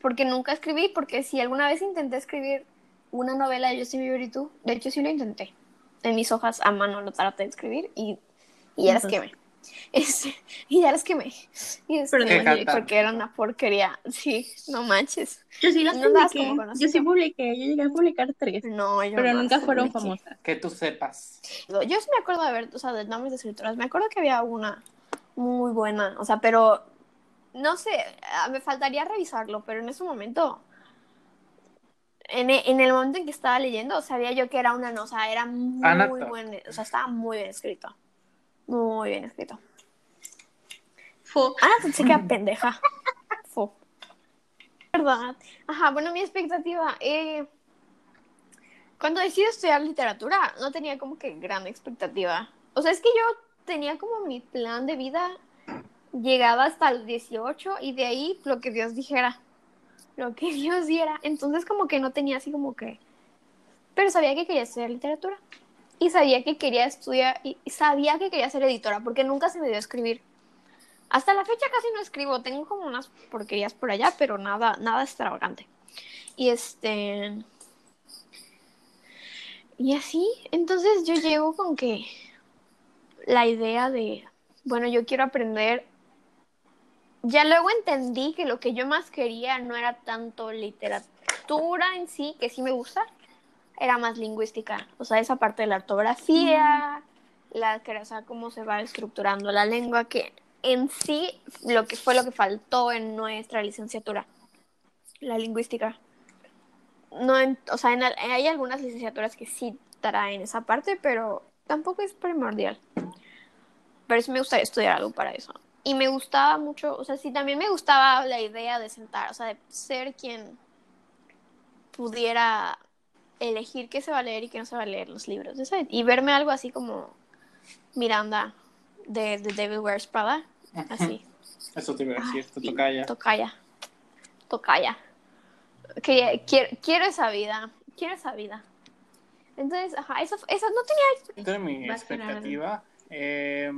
porque nunca escribí, porque si alguna vez intenté escribir una novela de Justin Bieber y tú, de hecho sí lo intenté, en mis hojas a mano lo traté de escribir y, y ya las quemé. Este, y ya las quemé. Y este, porque era una porquería. Sí, no manches. Yo sí las publiqué. Yo sí publiqué. Yo llegué a publicar tres. No, yo Pero nunca fueron famosas. Que tú sepas. Yo sí me acuerdo de ver, o sea, de nombres de escritoras. Me acuerdo que había una muy buena. O sea, pero no sé, ah, me faltaría revisarlo, pero en ese momento, en, e, en el momento en que estaba leyendo, sabía yo que era una, no, o sea, era muy buena, o sea, estaba muy bien escrito. Muy bien escrito. Fu. Ah, se queda pendeja. Fu. ¿Verdad? Ajá, bueno, mi expectativa. Eh, cuando decidí estudiar literatura, no tenía como que gran expectativa. O sea, es que yo tenía como mi plan de vida llegaba hasta el 18 y de ahí lo que Dios dijera, lo que Dios diera. Entonces como que no tenía así como que... Pero sabía que quería estudiar literatura y sabía que quería estudiar y sabía que quería ser editora porque nunca se me dio a escribir. Hasta la fecha casi no escribo, tengo como unas porquerías por allá, pero nada, nada extravagante. Y este y así, entonces yo llego con que la idea de, bueno, yo quiero aprender ya luego entendí que lo que yo más quería no era tanto literatura en sí, que sí me gusta, era más lingüística. O sea, esa parte de la ortografía, la que o cómo se va estructurando la lengua, que en sí lo que fue lo que faltó en nuestra licenciatura, la lingüística. No, o sea, hay algunas licenciaturas que sí traen esa parte, pero tampoco es primordial. Pero sí me gustaría estudiar algo para eso. Y me gustaba mucho, o sea, sí, también me gustaba la idea de sentar, o sea, de ser quien pudiera elegir qué se va a leer y qué no se va a leer los libros. Y verme algo así como Miranda de, de David Wears Prada. Así. Eso te iba a decir, te tocaya. Tocaya. Tocaya. Que, quiero, quiero esa vida. Quiero esa vida. Entonces, ajá, eso, eso no tenía. Entonces, mi expectativa. Eh,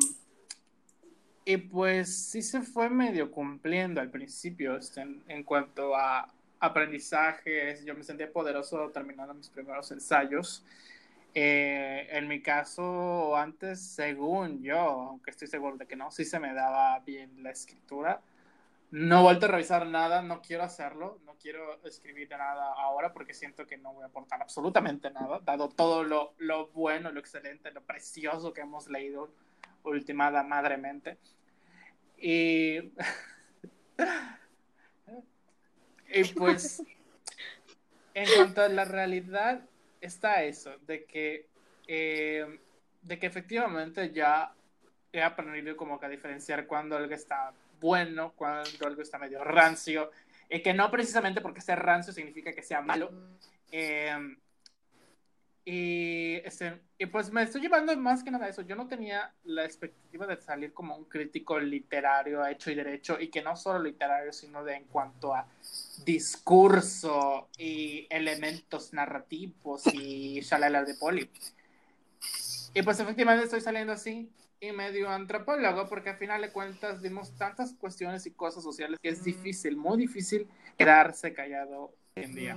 y pues sí se fue medio cumpliendo al principio este, en cuanto a aprendizajes, yo me sentía poderoso terminando mis primeros ensayos. Eh, en mi caso, antes, según yo, aunque estoy seguro de que no, sí se me daba bien la escritura. No he vuelto a revisar nada, no quiero hacerlo, no quiero escribir nada ahora porque siento que no voy a aportar absolutamente nada, dado todo lo, lo bueno, lo excelente, lo precioso que hemos leído ultimada madremente. Y Y pues, en cuanto a la realidad, está eso, de que, eh, de que efectivamente ya he aprendido como que a diferenciar cuando algo está bueno, cuando algo está medio rancio, y que no precisamente porque sea rancio significa que sea malo. Eh, Y, este, y pues me estoy llevando más que nada eso. Yo no tenía la expectativa de salir como un crítico literario hecho y derecho, y que no solo literario, sino de en cuanto a discurso y elementos narrativos y shalala de poli. Y pues efectivamente estoy saliendo así y medio antropólogo, porque al final de cuentas vimos tantas cuestiones y cosas sociales que es difícil, muy difícil quedarse callado hoy en día.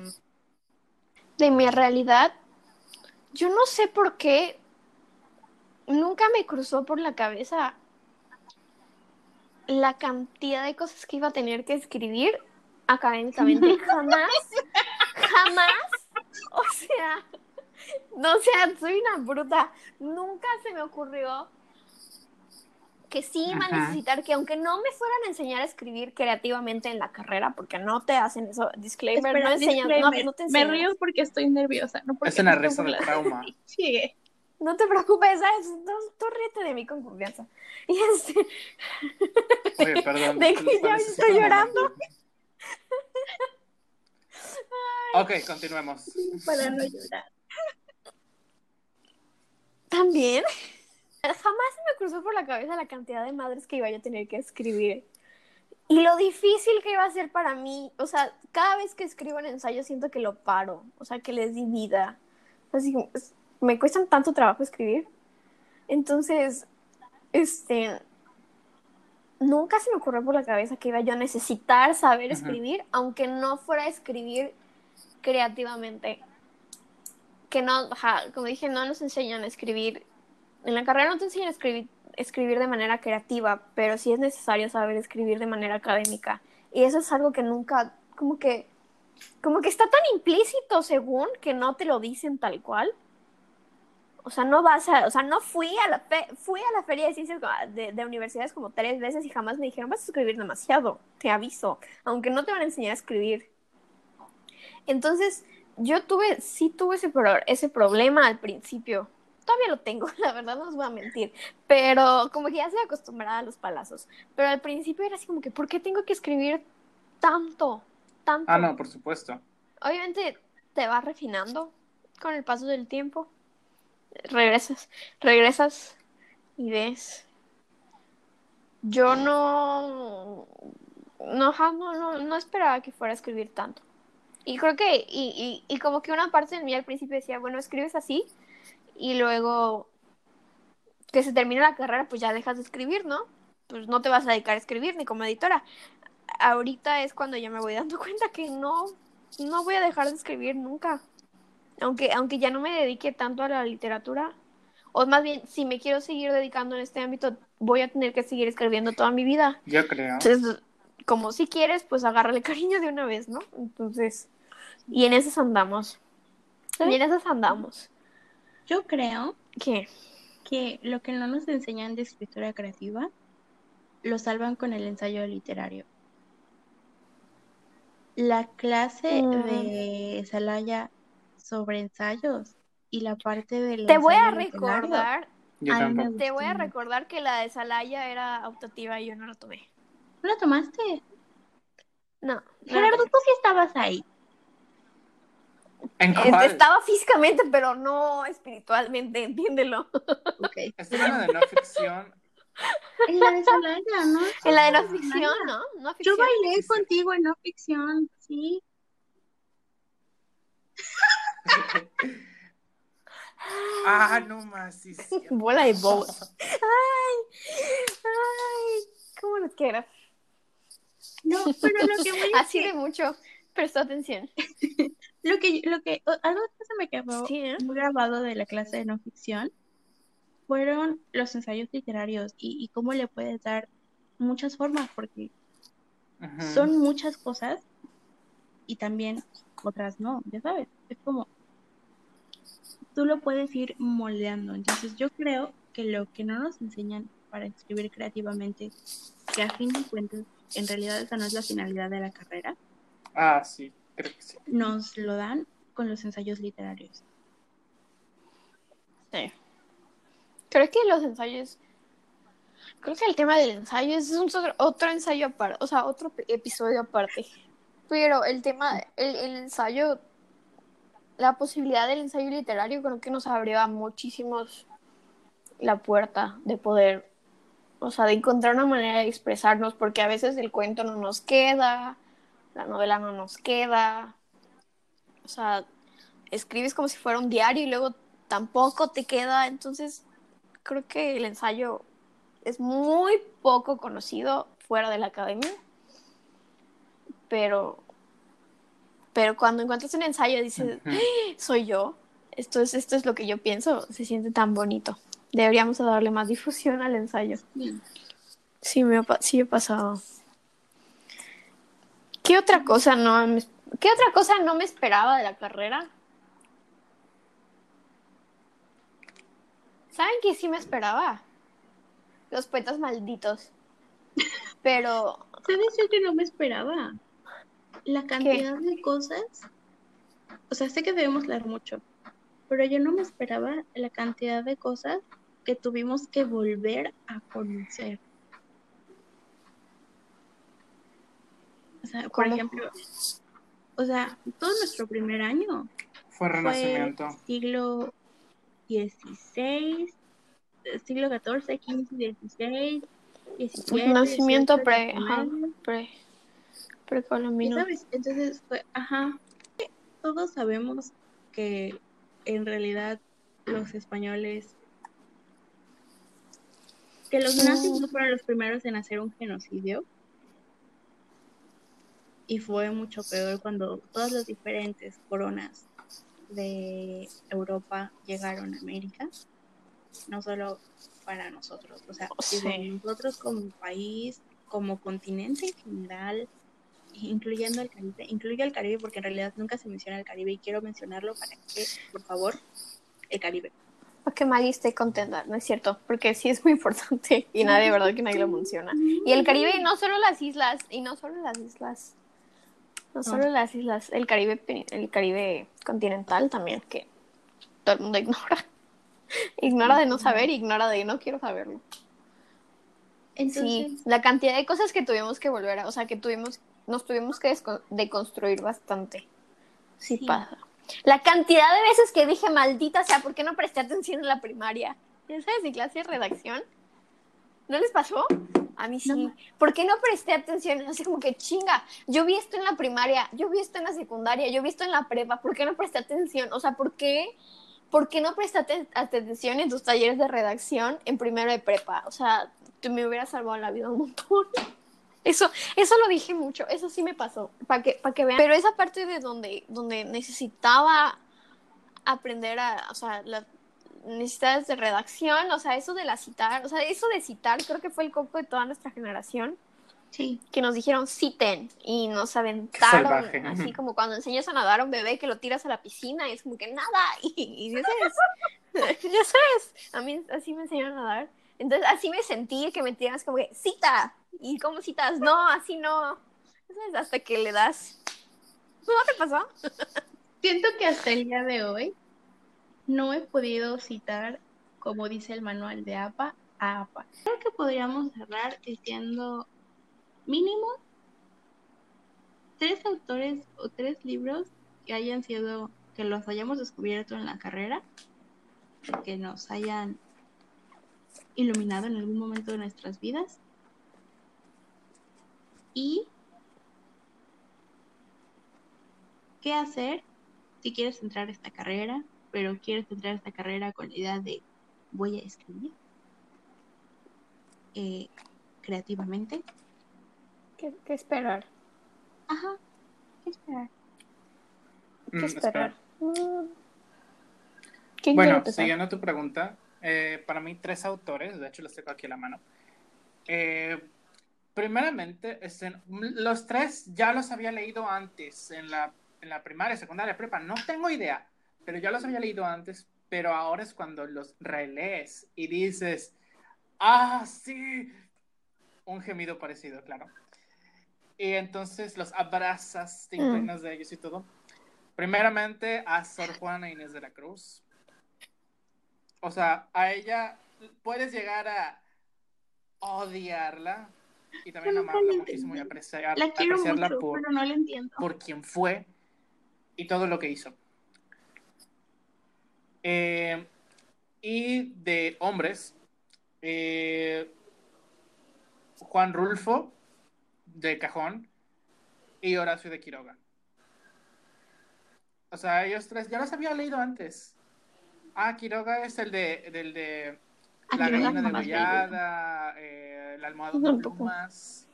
De mi realidad, yo no sé por qué nunca me cruzó por la cabeza la cantidad de cosas que iba a tener que escribir académicamente. Jamás, jamás, o sea, no sea, soy una bruta. Nunca se me ocurrió que sí iba a necesitar que aunque no me fueran a enseñar a escribir creativamente en la carrera, porque no te hacen eso, disclaimer, Espera, no, enseñan, no, disclaimer. no te Me enseñan. río porque estoy nerviosa, no porque Es una no risa tengo de la- trauma. Sigue. No te preocupes, ¿sabes? Tú, tú ríete de mí con confianza. Y este, Oye, perdón. De que ya estoy llorando. Ok, continuemos. Para no llorar. también, jamás se me cruzó por la cabeza la cantidad de madres que iba yo a tener que escribir. Y lo difícil que iba a ser para mí, o sea, cada vez que escribo en ensayo siento que lo paro, o sea, que les di vida. Así es- me cuestan tanto trabajo escribir. Entonces, este, nunca se me ocurrió por la cabeza que iba yo a necesitar saber escribir, aunque no fuera a escribir creativamente. Que no, ajá, como dije, no nos enseñan a escribir. En la carrera no te enseñan a escribir, de manera creativa, pero sí es necesario saber escribir de manera académica. Y eso es algo que nunca, como que, como que está tan implícito según que no te lo dicen tal cual. O sea, no vas a, o sea, no fui a la fe- fui a la feria de ciencias de, de universidades como tres veces y jamás me dijeron, vas a escribir demasiado, te aviso, aunque no te van a enseñar a escribir. Entonces, yo tuve, sí tuve ese, ese problema al principio. Todavía lo tengo, la verdad no os voy a mentir. Pero como que ya estoy acostumbrada a los palazos. Pero al principio era así como que, ¿por qué tengo que escribir tanto? Tanto. Ah, no, por supuesto. Obviamente te vas refinando con el paso del tiempo. Regresas, regresas y ves. Yo no, no, no, no esperaba que fuera a escribir tanto. Y creo que, y, y, y como que una parte de mí al principio decía, bueno, escribes así y luego que se termine la carrera, pues ya dejas de escribir, ¿no? Pues no te vas a dedicar a escribir ni como editora. Ahorita es cuando ya me voy dando cuenta que no, no voy a dejar de escribir nunca. Aunque, aunque ya no me dedique tanto a la literatura. O más bien, si me quiero seguir dedicando en este ámbito, voy a tener que seguir escribiendo toda mi vida. Yo creo. Entonces, como si quieres, pues agárrale cariño de una vez, ¿no? Entonces, y en esas andamos. Y en esas andamos. Yo creo ¿Qué? que lo que no nos enseñan de escritura creativa lo salvan con el ensayo literario. La clase Mm. de Salaya sobre ensayos y la parte del Te voy a recordar, te voy a recordar que la de Salaya era optativa y yo no la tomé. ¿No la tomaste? No. Gerardo, tú sí estabas ahí. ¿En Este, cuál? Estaba físicamente, pero no espiritualmente, entiéndelo. Ok. Esta es una de no ficción. En la de Salaya, ¿no? En la de no ficción, ¿no? No Yo bailé contigo en no ficción, sí. ah, no más, sí, sí. Bola de bobos. Ay, ay, cómo los quiero. No, pero lo que voy es Así de mucho. Prestó atención. Lo que, lo que, algo que se me quedó Sí, ¿eh? muy grabado de la clase de no ficción fueron los ensayos literarios y, y cómo le puedes dar muchas formas, porque son muchas cosas y también otras no, ya sabes, es como tú lo puedes ir moldeando. Entonces yo creo que lo que no nos enseñan para escribir creativamente, que a fin de cuentas en realidad esa no es la finalidad de la carrera, Ah, sí, creo que sí. nos lo dan con los ensayos literarios. Sí. Creo que los ensayos. Creo que el tema del ensayo es un otro, otro ensayo aparte, o sea, otro episodio aparte. Pero el tema, el, el ensayo la posibilidad del ensayo literario creo que nos abrió a muchísimos la puerta de poder, o sea, de encontrar una manera de expresarnos, porque a veces el cuento no nos queda, la novela no nos queda, o sea, escribes como si fuera un diario y luego tampoco te queda, entonces creo que el ensayo es muy poco conocido fuera de la academia, pero, pero cuando encuentras un ensayo dices, ¡Ah! soy yo, esto es, esto es lo que yo pienso, se siente tan bonito. Deberíamos darle más difusión al ensayo. Sí, me ha, sí he pasado. ¿Qué otra cosa no me, ¿Qué otra cosa no me esperaba de la carrera? ¿Saben qué sí me esperaba? Los poetas malditos. Pero. ¿Sabes yo que no me esperaba? La cantidad de cosas. O sea, sé que debemos leer mucho. Pero yo no me esperaba la cantidad de cosas que tuvimos que volver a conocer. Sea, por ejemplo, o sea, todo nuestro primer año fue Renacimiento. siglo XVI, siglo XIV, XV, XVI, XVII. Renacimiento pre, ajá, pre, precolombino. Entonces fue, ajá, todos sabemos que en realidad los españoles que los nazis no fueron los primeros en hacer un genocidio. Y fue mucho peor cuando todas las diferentes coronas de Europa llegaron a América. No solo para nosotros, o sea, nosotros como país, como continente en general, incluyendo el Caribe, incluye el Caribe porque en realidad nunca se menciona el Caribe y quiero mencionarlo para que, por favor, el Caribe para que Maggie esté contenta, ¿no es cierto? Porque sí es muy importante y nadie, verdad que nadie lo menciona. Y el Caribe, no solo las islas, y no solo las islas, no solo las islas, el Caribe, el Caribe continental también, que todo el mundo ignora. Ignora de no saber, ignora de no quiero saberlo. Sí, la cantidad de cosas que tuvimos que volver a, o sea, que tuvimos, nos tuvimos que deconstruir bastante. sí. pasa. La cantidad de veces que dije, maldita sea, ¿por qué no presté atención en la primaria? ¿Ya sabes, mi clase de redacción? ¿No les pasó? A mí sí. ¿Por qué no presté atención? Así como que chinga, yo vi esto en la primaria, yo vi esto en la secundaria, yo vi esto en la prepa, ¿por qué no presté atención? O sea, ¿por qué, ¿por qué no prestaste atención en tus talleres de redacción en primero de prepa? O sea, tú me hubieras salvado la vida un montón. Eso, eso lo dije mucho, eso sí me pasó, para que, para que vean. Pero esa parte de donde, donde necesitaba aprender a, o sea, las necesidades de redacción, o sea, eso de la citar, o sea, eso de citar creo que fue el coco de toda nuestra generación. Sí. Que nos dijeron citen y nos aventaron, así como cuando enseñas a nadar a un bebé que lo tiras a la piscina y es como que nada, y, y ya sabes, ya sabes, a mí así me enseñaron a nadar. Entonces así me sentí que me tiras como que cita, ¿Y cómo citas? No, así no. es hasta que le das. ¿No te pasó? Siento que hasta el día de hoy no he podido citar, como dice el manual de APA, a APA. Creo que podríamos cerrar diciendo mínimo tres autores o tres libros que hayan sido, que los hayamos descubierto en la carrera, que nos hayan iluminado en algún momento de nuestras vidas y qué hacer si quieres entrar a esta carrera, pero quieres entrar a esta carrera con la idea de voy a escribir eh, creativamente. ¿Qué, esperar? Ajá, ¿qué esperar? ¿Qué mm, esperar? Mm. bueno, siguiendo tu pregunta, eh, para mí tres autores, de hecho los tengo aquí a la mano. Eh, primeramente, este, los tres ya los había leído antes en la, en la primaria, secundaria, prepa. No tengo idea, pero ya los había leído antes. Pero ahora es cuando los relees y dices, ah, sí, un gemido parecido, claro. Y entonces los abrazas, te mm. de ellos y todo. Primeramente a Sor Juana Inés de la Cruz. O sea, a ella puedes llegar a odiarla, y también amarla muchísimo y apreciar, la apreciarla mucho, por, pero no la entiendo. por quien fue y todo lo que hizo. Eh, y de hombres, eh, Juan Rulfo, de Cajón, y Horacio de Quiroga. O sea, ellos tres, ya los había leído antes. Ah, Quiroga es el de, del de Ah, La gallina degollada, eh, La almohada de plumas.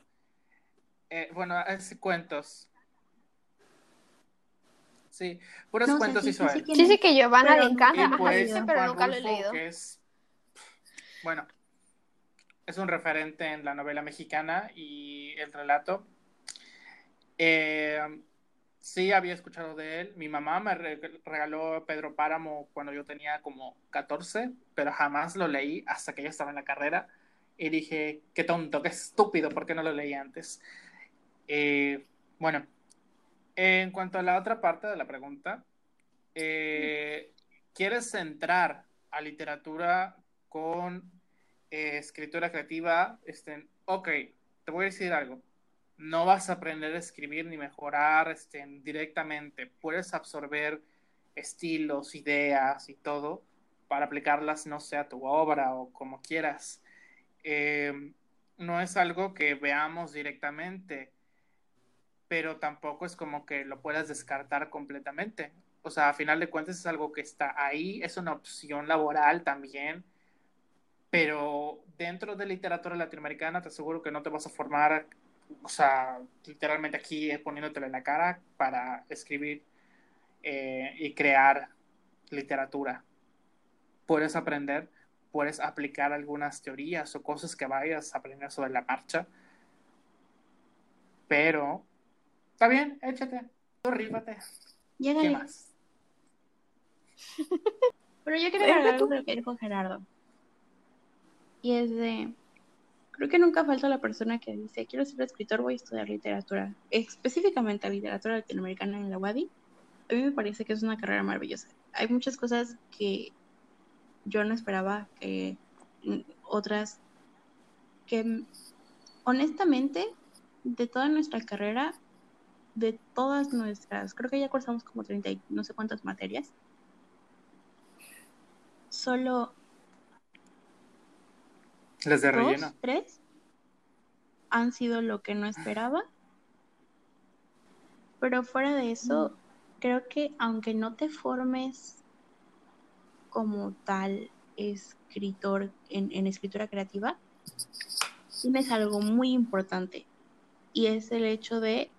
Eh, bueno, es cuentos. Sí, puros No, o sea, cuentos sí, hizo sí, sí Sí, es. sí, que Giovanna Pero le encanta, ajá, pues dice, pero nunca lo he leído. que es, bueno, es un referente en la novela mexicana y el relato. Eh, sí, había escuchado de él. Mi mamá me re- regaló Pedro Páramo cuando yo tenía como 14, pero jamás lo leí hasta que yo estaba en la carrera. Y dije, qué tonto, qué estúpido, ¿por qué no lo leí antes? Eh, bueno, en cuanto a la otra parte de la pregunta, eh, ¿quieres entrar a literatura con eh, escritura creativa? Este, ok, te voy a decir algo. No vas a aprender a escribir ni mejorar este, directamente. Puedes absorber estilos, ideas y todo para aplicarlas, no sé, a tu obra o como quieras. Eh, no es algo que veamos directamente, pero tampoco es como que lo puedas descartar completamente. O sea, a final de cuentas es algo que está ahí, es una opción laboral también, pero dentro de literatura latinoamericana te aseguro que no te vas a formar, o sea, literalmente aquí poniéndotelo en la cara para escribir eh, y crear literatura. Puedes aprender, puedes aplicar algunas teorías o cosas que vayas a aprender sobre la marcha, pero está bien, échate, tú rífate. ¿Qué más? Pero yo quiero tú. de lo que dijo Gerardo. Y es de. Creo que nunca falta la persona que dice: Quiero ser escritor, voy a estudiar literatura. Específicamente literatura latinoamericana en la UADI. A mí me parece que es una carrera maravillosa. Hay muchas cosas que yo no esperaba que otras. que honestamente, de toda nuestra carrera, de todas nuestras. Creo que ya cursamos como 30 y no sé cuántas materias solo Les de dos, relleno. tres han sido lo que no esperaba. Pero fuera de eso, creo que aunque no te formes como tal escritor en, en escritura creativa, tienes algo muy importante y es el hecho de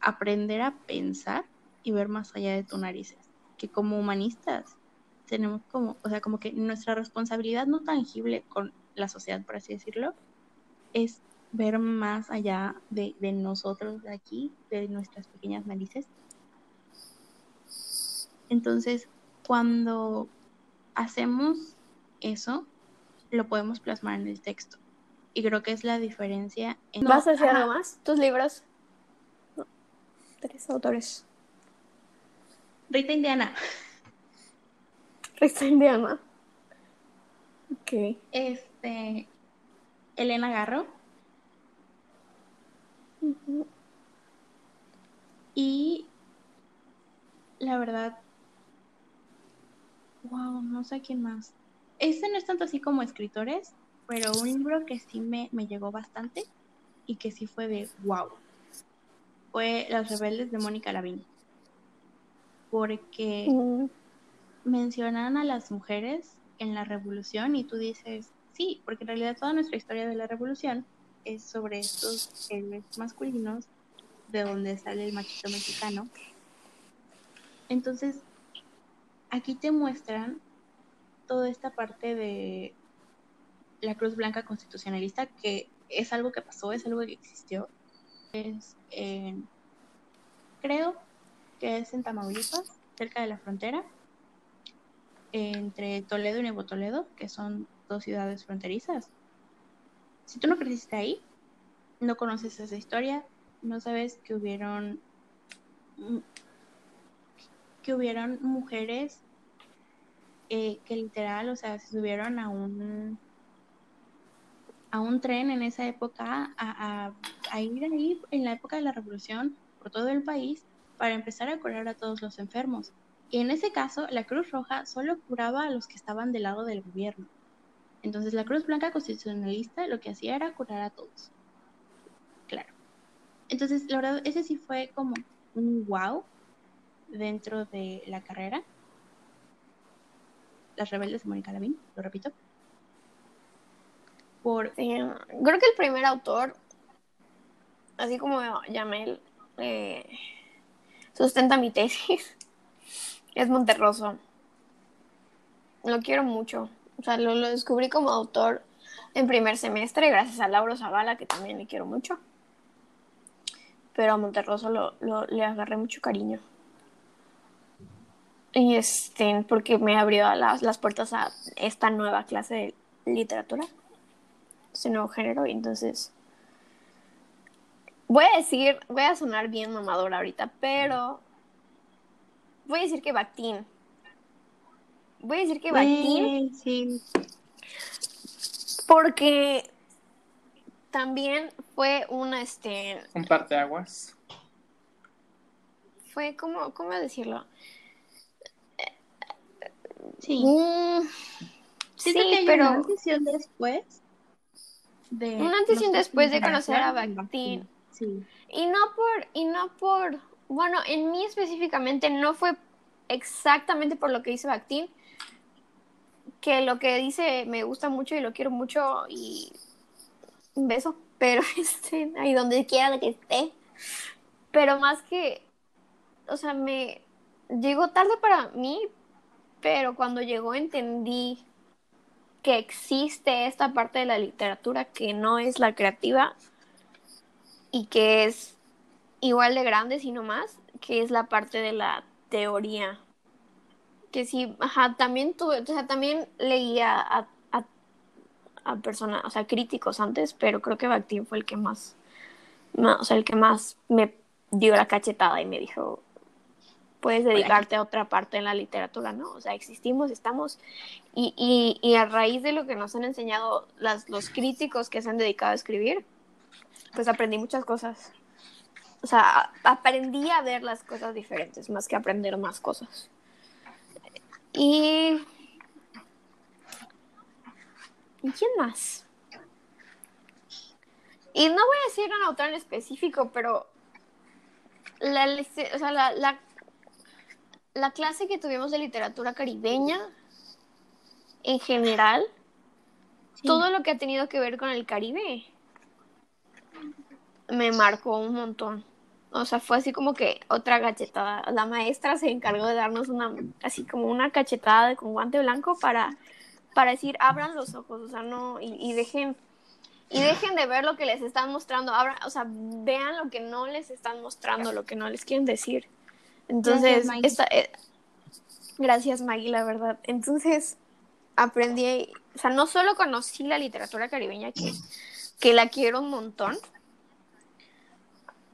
aprender a pensar y ver más allá de tus narices. Que como humanistas tenemos como, o sea, como que nuestra responsabilidad no tangible con la sociedad, por así decirlo, es ver más allá de, de nosotros de aquí, de nuestras pequeñas narices. Entonces, cuando hacemos eso, lo podemos plasmar en el texto. Y creo que es la diferencia. en- ¿Vas a Ajá. algo más? ¿Tus libros? Tres autores. Rita Indiana. Rita Indiana. Ok. Este, Elena Garro y la verdad, wow, no sé quién más. Este no es tanto así como escritores, pero un libro que sí me, me llegó bastante y que sí fue de wow. Fue Las Rebeldes de Mónica Lavín. Porque Mm, mencionan a las mujeres en la revolución y tú dices, sí, porque en realidad toda nuestra historia de la revolución es sobre estos héroes masculinos de donde sale el machito mexicano. Entonces, aquí te muestran toda esta parte de la Cruz Blanca constitucionalista, que es algo que pasó, es algo que existió. Es en- creo que es en Tamaulipas, cerca de la frontera, entre Toledo y Nuevo Toledo, que son dos ciudades fronterizas. Si tú no creciste ahí, no conoces esa historia, no sabes que hubieron mm, que hubieron mujeres eh, que literal, o sea, se subieron a un a un tren en esa época a, a- ir ahí en la época de la revolución por todo el país para empezar a curar a todos los enfermos. Y en ese caso, la Cruz Roja solo curaba a los que estaban del lado del gobierno. Entonces, la Cruz Blanca constitucionalista lo que hacía era curar a todos. Claro. Entonces, la verdad, ese sí fue como un wow dentro de la carrera. Las rebeldes de Mónica Lavín, lo repito. Por... creo que el primer autor, así como Yamel, eh, sustenta mi tesis, es Monterroso. Lo quiero mucho. O sea, lo, descubrí como autor en primer semestre, gracias a Lauro Zavala, que también le quiero mucho. Pero a Monterroso lo, le agarré mucho cariño. Y este, porque me abrió las, las puertas a esta nueva clase de literatura, ese nuevo género, y entonces voy a decir, voy a sonar bien mamadora ahorita, pero voy a decir que Bakhtin. Voy a decir que. Sí. Porque también fue una, este... Un parteaguas. Fue, como, ¿cómo decirlo? Sí. Mm, sí, pero... Una decisión después de... Una decisión después de conocer a Bakhtin. Sí. Y no por, y no por, bueno, en mí específicamente no fue exactamente por lo que dice Bakhtin, que lo que dice me gusta mucho y lo quiero mucho y un beso, pero este, ahí donde quiera que esté. Pero más que, o sea, me llegó tarde para mí, pero cuando llegó entendí que existe esta parte de la literatura que no es la creativa y que es igual de grande, sino más, que es la parte de la teoría. Que sí, ajá, también tuve, o sea, también leía a, a, personas, o sea, críticos antes, pero creo que Bakhtin fue el que más, o sea, el que más me dio la cachetada y me dijo, puedes dedicarte a otra parte en la literatura, ¿no? O sea, existimos, estamos, y, y, y a raíz de lo que nos han enseñado las, los críticos que se han dedicado a escribir, pues aprendí muchas cosas. O sea, aprendí a ver las cosas diferentes, más que aprender más cosas. Y... ¿Y quién más? Y no voy a decir un autor en específico, pero la, o sea, la, la, la clase que tuvimos de literatura caribeña, en general, todo lo que ha tenido que ver con el Caribe, me marcó un montón. O sea, fue así como que otra cachetada. La maestra se encargó de darnos una, así como una cachetada con guante blanco para, para decir, abran los ojos, o sea, no, y, dejen, y dejen de ver lo que les están mostrando, abran, o sea, vean lo que no les están mostrando, lo que no les quieren decir. Entonces, gracias, Maggie, esta, eh, gracias, Maggie la verdad. Entonces, aprendí, o sea, no solo conocí la literatura caribeña, que, que la quiero un montón,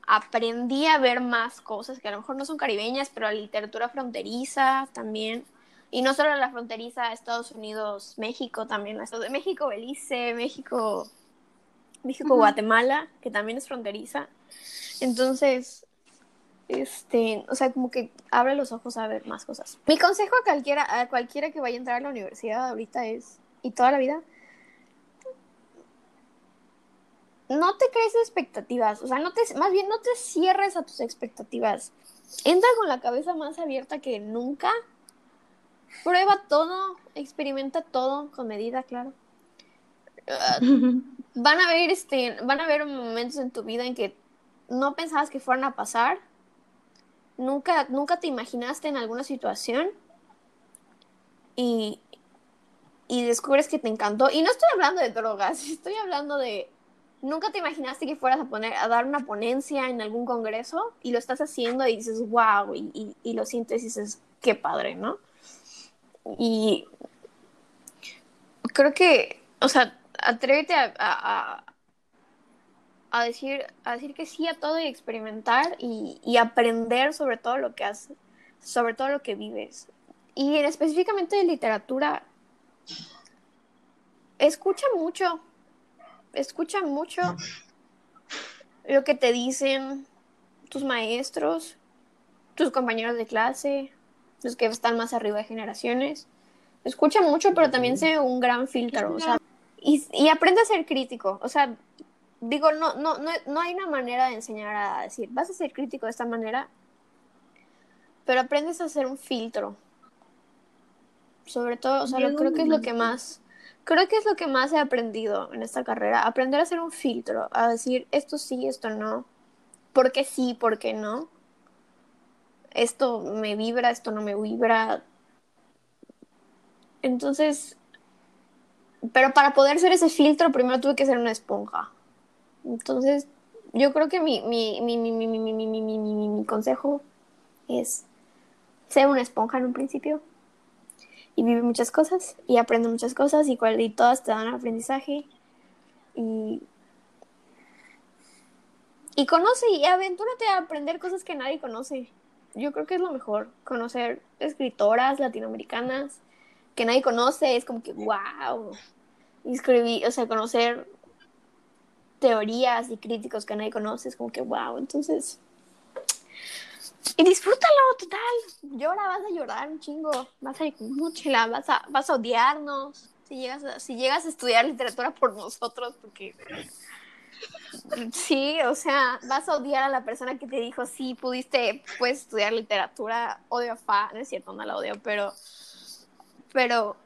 aprendí a ver más cosas que a lo mejor no son caribeñas, pero la literatura fronteriza también. Y no solo la fronteriza Estados Unidos, México también, de México, Belice, México, México, Guatemala, que también es fronteriza. Entonces, este, o sea, como que abre los ojos a ver más cosas. Mi consejo a cualquiera, a cualquiera que vaya a entrar a la universidad ahorita es, y toda la vida, no te crees expectativas, o sea, no te, más bien no te cierres a tus expectativas. Entra con la cabeza más abierta que nunca. Prueba todo, experimenta todo con medida, claro. van a haber este, van a haber momentos en tu vida en que no pensabas que fueran a pasar. Nunca, nunca te imaginaste en alguna situación y, y descubres que te encantó. Y no estoy hablando de drogas, estoy hablando de nunca te imaginaste que fueras a poner a dar una ponencia en algún congreso y lo estás haciendo y dices wow y, y, lo sientes y dices qué padre, ¿no? Y creo que, o sea, atrévete a, a, a, decir, a decir que sí a todo y experimentar y, y aprender sobre todo lo que haces, sobre todo lo que vives. Y específicamente de literatura, escucha mucho, escucha mucho lo que te dicen tus maestros, tus compañeros de clase, los que están más arriba de generaciones. Escucha mucho, pero también sé un gran filtro, o sea, y, y aprende a ser crítico, o sea, digo, no, no, no, no hay una manera de enseñar a decir, vas a ser crítico de esta manera, pero aprendes a hacer un filtro. Sobre todo, o sea, lo- creo que es lo que más, creo que es lo que más he aprendido en esta carrera, aprender a hacer un filtro, a decir esto sí, esto no, por qué sí, por qué no, esto me vibra, esto no me vibra. Entonces, pero para poder ser ese filtro, primero tuve que ser una esponja. Entonces, yo creo que mi, mi, mi, mi, consejo es ser una esponja en un principio y vive muchas cosas y aprende muchas cosas y, cual, y todas te dan aprendizaje y, y conoce y aventúrate a aprender cosas que nadie conoce. Yo creo que es lo mejor, conocer escritoras latinoamericanas que nadie conoce, es como que wow. O sea, conocer teorías y críticos que nadie conoce, es como que wow. Entonces, y disfrútalo, total. Llora, vas a llorar un chingo. Vas a muchila, vas a, vas a odiarnos. Si llegas, a, si llegas a estudiar literatura por nosotros, porque sí, o sea, vas a odiar a la persona que te dijo, sí, pudiste, puedes estudiar literatura, odio a Fa, no es cierto, no la odio, pero, pero,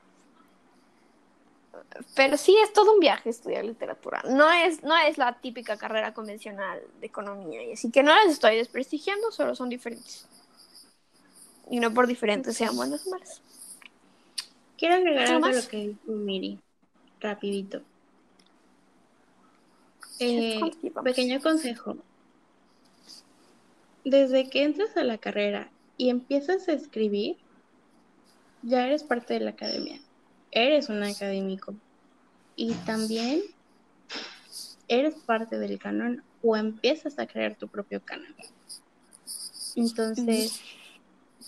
pero sí es todo un viaje estudiar literatura. No es, no es la típica carrera convencional de economía, y así que no las estoy desprestigiando, solo son diferentes. Y no por diferentes sean buenas o malas. Quiero agregar ¿Algo más? lo que dijo Miri, rapidito. Eh, pequeño consejo. Desde que entras a la carrera y empiezas a escribir, ya eres parte de la academia. Eres un académico. Y también eres parte del canon o empiezas a crear tu propio canon. Entonces,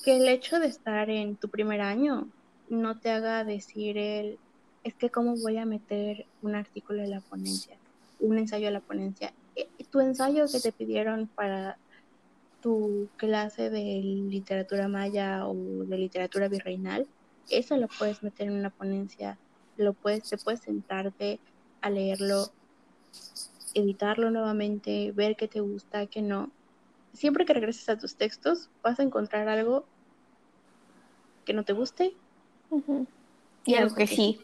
que el hecho de estar en tu primer año no te haga decir el, es que cómo voy a meter un artículo en la ponencia, un ensayo a la ponencia. Eh, Tu ensayo que te pidieron para tu clase de literatura maya o de literatura virreinal, eso lo puedes meter en una ponencia, lo puedes, te puedes sentarte a leerlo, editarlo nuevamente, ver qué te gusta, qué no. Siempre que regreses a tus textos, vas a encontrar algo que no te guste. Y algo que sí.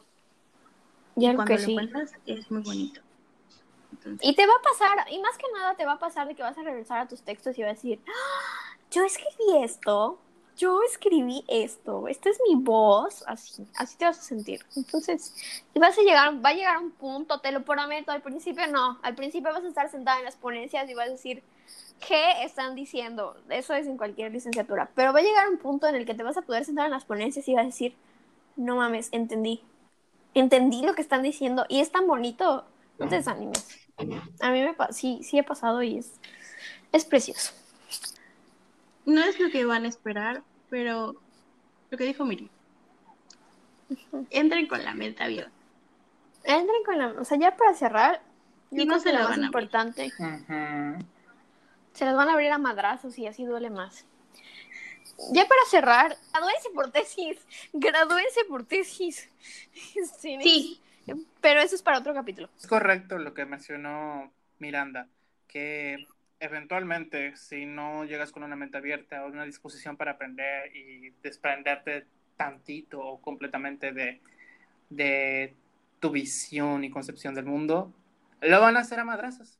Y y algo cuando que lo sí. es muy bonito. Entonces, Y te va a pasar, y más que nada te va a pasar de que vas a regresar a tus textos y vas a decir, "Ah, yo escribí esto, yo escribí esto, esta es mi voz, así, así te vas a sentir. Entonces, vas a llegar, va a llegar un punto, te lo prometo, al principio no, al principio vas a estar sentada en las ponencias y vas a decir, ¿qué están diciendo? Eso es en cualquier licenciatura, pero va a llegar un punto en el que te vas a poder sentar en las ponencias y vas a decir, no mames, entendí, entendí lo que están diciendo y es tan bonito, no te desanimes. A mí me sí, sí he pasado y es, es precioso. No es lo que van a esperar, pero lo que dijo Miri. Entren con la mente abierta. Entren con la, o sea, ya para cerrar, yo Y no creo se la lo más van a abrir. importante, se las van a abrir a madrazos y así duele más. Ya para cerrar, gradúense por tesis, gradúense por tesis. Sí, Sí, Pero eso es para otro capítulo. Es correcto lo que mencionó Miranda, que eventualmente si no llegas con una mente abierta o una disposición para aprender y desprenderte tantito o completamente de, de tu visión y concepción del mundo, lo van a hacer a madrazos.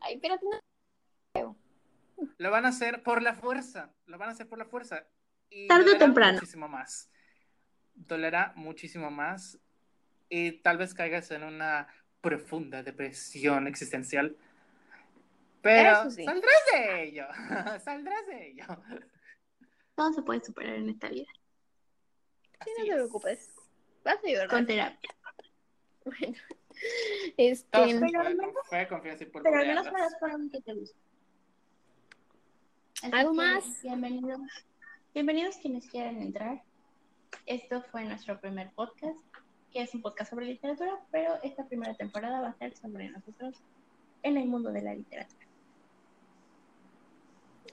Ay, espérate, no. Lo van a hacer por la fuerza. Lo van a hacer por la fuerza. Y Tarde o temprano. Muchísimo más. Dolerá muchísimo más. Y tal vez caigas en una profunda depresión existencial. Pero sí. saldrás de ello. saldrás de ello. todo se puede superar en esta vida. Sí, no te es. preocupes. Vas a llorar. Con terapia. Bueno, Todo este, confianza y por Pero al menos para formas que te gustan. Así ¿Algo que, más? Bienvenidos. Bienvenidos quienes quieran entrar. Esto fue nuestro primer podcast, que es un podcast sobre literatura, pero esta primera temporada va a ser sobre nosotros en el mundo de la literatura.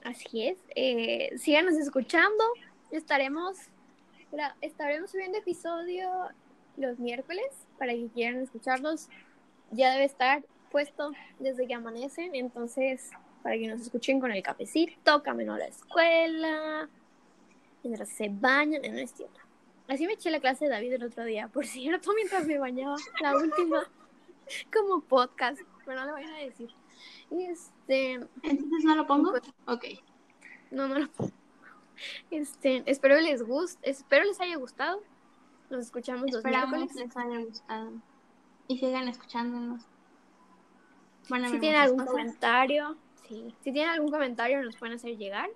Así es. Eh, síganos escuchando. estaremos, estaremos subiendo episodio los miércoles para que quieran escucharlos. Ya debe estar puesto desde que amanecen, entonces para que nos escuchen con el cafecito, camino a la escuela, mientras se bañan, en es cierto. Así me eché la clase de David el otro día, por cierto, mientras me bañaba, la última, como podcast, pero no lo vayan a decir. Y este... Entonces no lo pongo. Pues, ok. No, no lo pongo. Este, espero les guste, espero les haya gustado. Nos escuchamos los miércoles. les haya gustado. Y sigan escuchándonos. si tienen algún comentario, sí. Si tienen algún comentario nos pueden hacer llegar.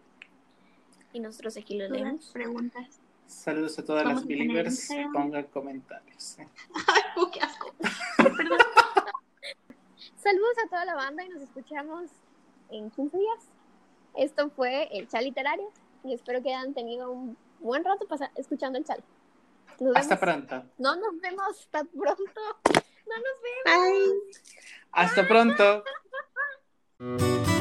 Y nosotros aquí lo leemos. Preguntas. Saludos a todas las believers. Pongan comentarios. Ay, qué asco. Perdón. Saludos a toda la banda y nos escuchamos en 15 días. Esto fue el chat literario y espero que hayan tenido un buen rato escuchando el chat. Hasta pronto. No nos vemos hasta pronto. No nos vemos. Hasta pronto.